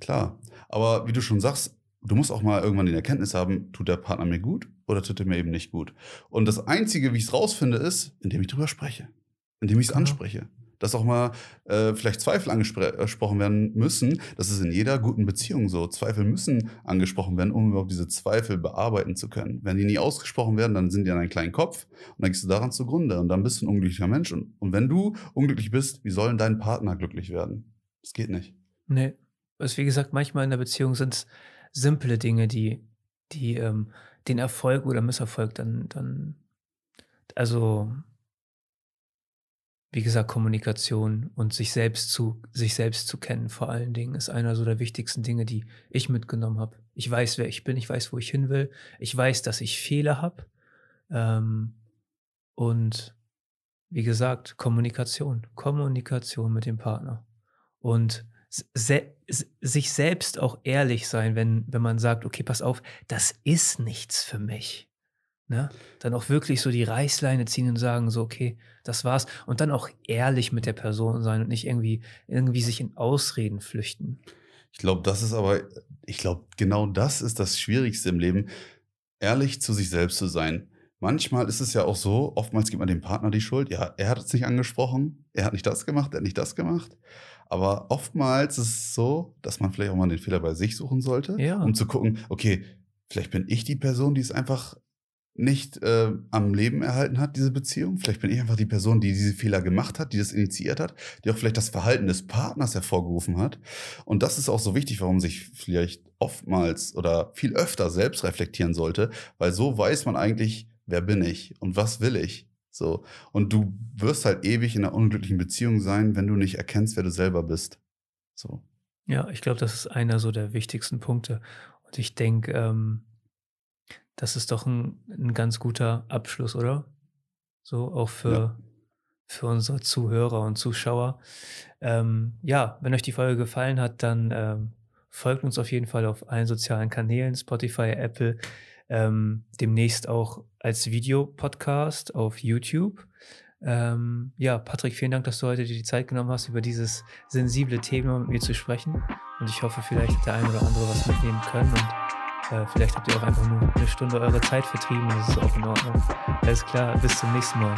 Klar. Aber wie du schon sagst, du musst auch mal irgendwann die Erkenntnis haben, tut der Partner mir gut oder tut er mir eben nicht gut. Und das Einzige, wie ich es rausfinde, ist, indem ich drüber spreche. Indem ich es genau. anspreche dass auch mal äh, vielleicht Zweifel angesprochen werden müssen. Das ist in jeder guten Beziehung so. Zweifel müssen angesprochen werden, um überhaupt diese Zweifel bearbeiten zu können. Wenn die nie ausgesprochen werden, dann sind die an einem kleinen Kopf und dann gehst du daran zugrunde und dann bist du ein unglücklicher Mensch. Und, und wenn du unglücklich bist, wie sollen dein Partner glücklich werden? Das geht nicht. Nee. Also wie gesagt, manchmal in der Beziehung sind es simple Dinge, die, die ähm, den Erfolg oder Misserfolg dann, dann also wie gesagt, Kommunikation und sich selbst zu, sich selbst zu kennen, vor allen Dingen, ist einer so der wichtigsten Dinge, die ich mitgenommen habe. Ich weiß, wer ich bin, ich weiß, wo ich hin will, ich weiß, dass ich Fehler habe. Ähm, und wie gesagt, Kommunikation, Kommunikation mit dem Partner. Und se sich selbst auch ehrlich sein, wenn, wenn man sagt, okay, pass auf, das ist nichts für mich ne, dann auch wirklich so die Reißleine ziehen und sagen, so, okay, das war's. Und dann auch ehrlich mit der Person sein und nicht irgendwie, irgendwie sich in Ausreden flüchten. Ich glaube, das ist aber, ich glaube, genau das ist das Schwierigste im Leben, ehrlich zu sich selbst zu sein. Manchmal ist es ja auch so, oftmals gibt man dem Partner die Schuld. Ja, er hat es nicht angesprochen, er hat nicht das gemacht, er hat nicht das gemacht. Aber oftmals ist es so, dass man vielleicht auch mal den Fehler bei sich suchen sollte, ja. um zu gucken, okay, vielleicht bin ich die Person, die es einfach nicht äh, am Leben erhalten hat, diese Beziehung. Vielleicht bin ich einfach die Person, die diese Fehler gemacht hat, die das initiiert hat, die auch vielleicht das Verhalten des Partners hervorgerufen hat. Und das ist auch so wichtig, warum sich vielleicht oftmals oder viel öfter selbst reflektieren sollte, weil so weiß man eigentlich, wer bin ich und was will ich. So. Und du wirst halt ewig in einer unglücklichen Beziehung sein, wenn du nicht erkennst, wer du selber bist. So. Ja, ich glaube, das ist einer so der wichtigsten Punkte. Und ich denke, ähm, das ist doch ein, ein ganz guter Abschluss, oder? So auch für, ja. für unsere Zuhörer und Zuschauer. Ähm, ja, wenn euch die Folge gefallen hat, dann ähm, folgt uns auf jeden Fall auf allen sozialen Kanälen, Spotify, Apple, ähm, demnächst auch als Videopodcast auf YouTube. Ähm, ja, Patrick, vielen Dank, dass du heute dir die Zeit genommen hast, über dieses sensible Thema mit mir zu sprechen. Und ich hoffe, vielleicht hat der eine oder andere was mitnehmen können. Und äh, vielleicht habt ihr auch einfach nur eine Stunde eure Zeit vertrieben das ist auch in Ordnung. Alles klar, bis zum nächsten Mal.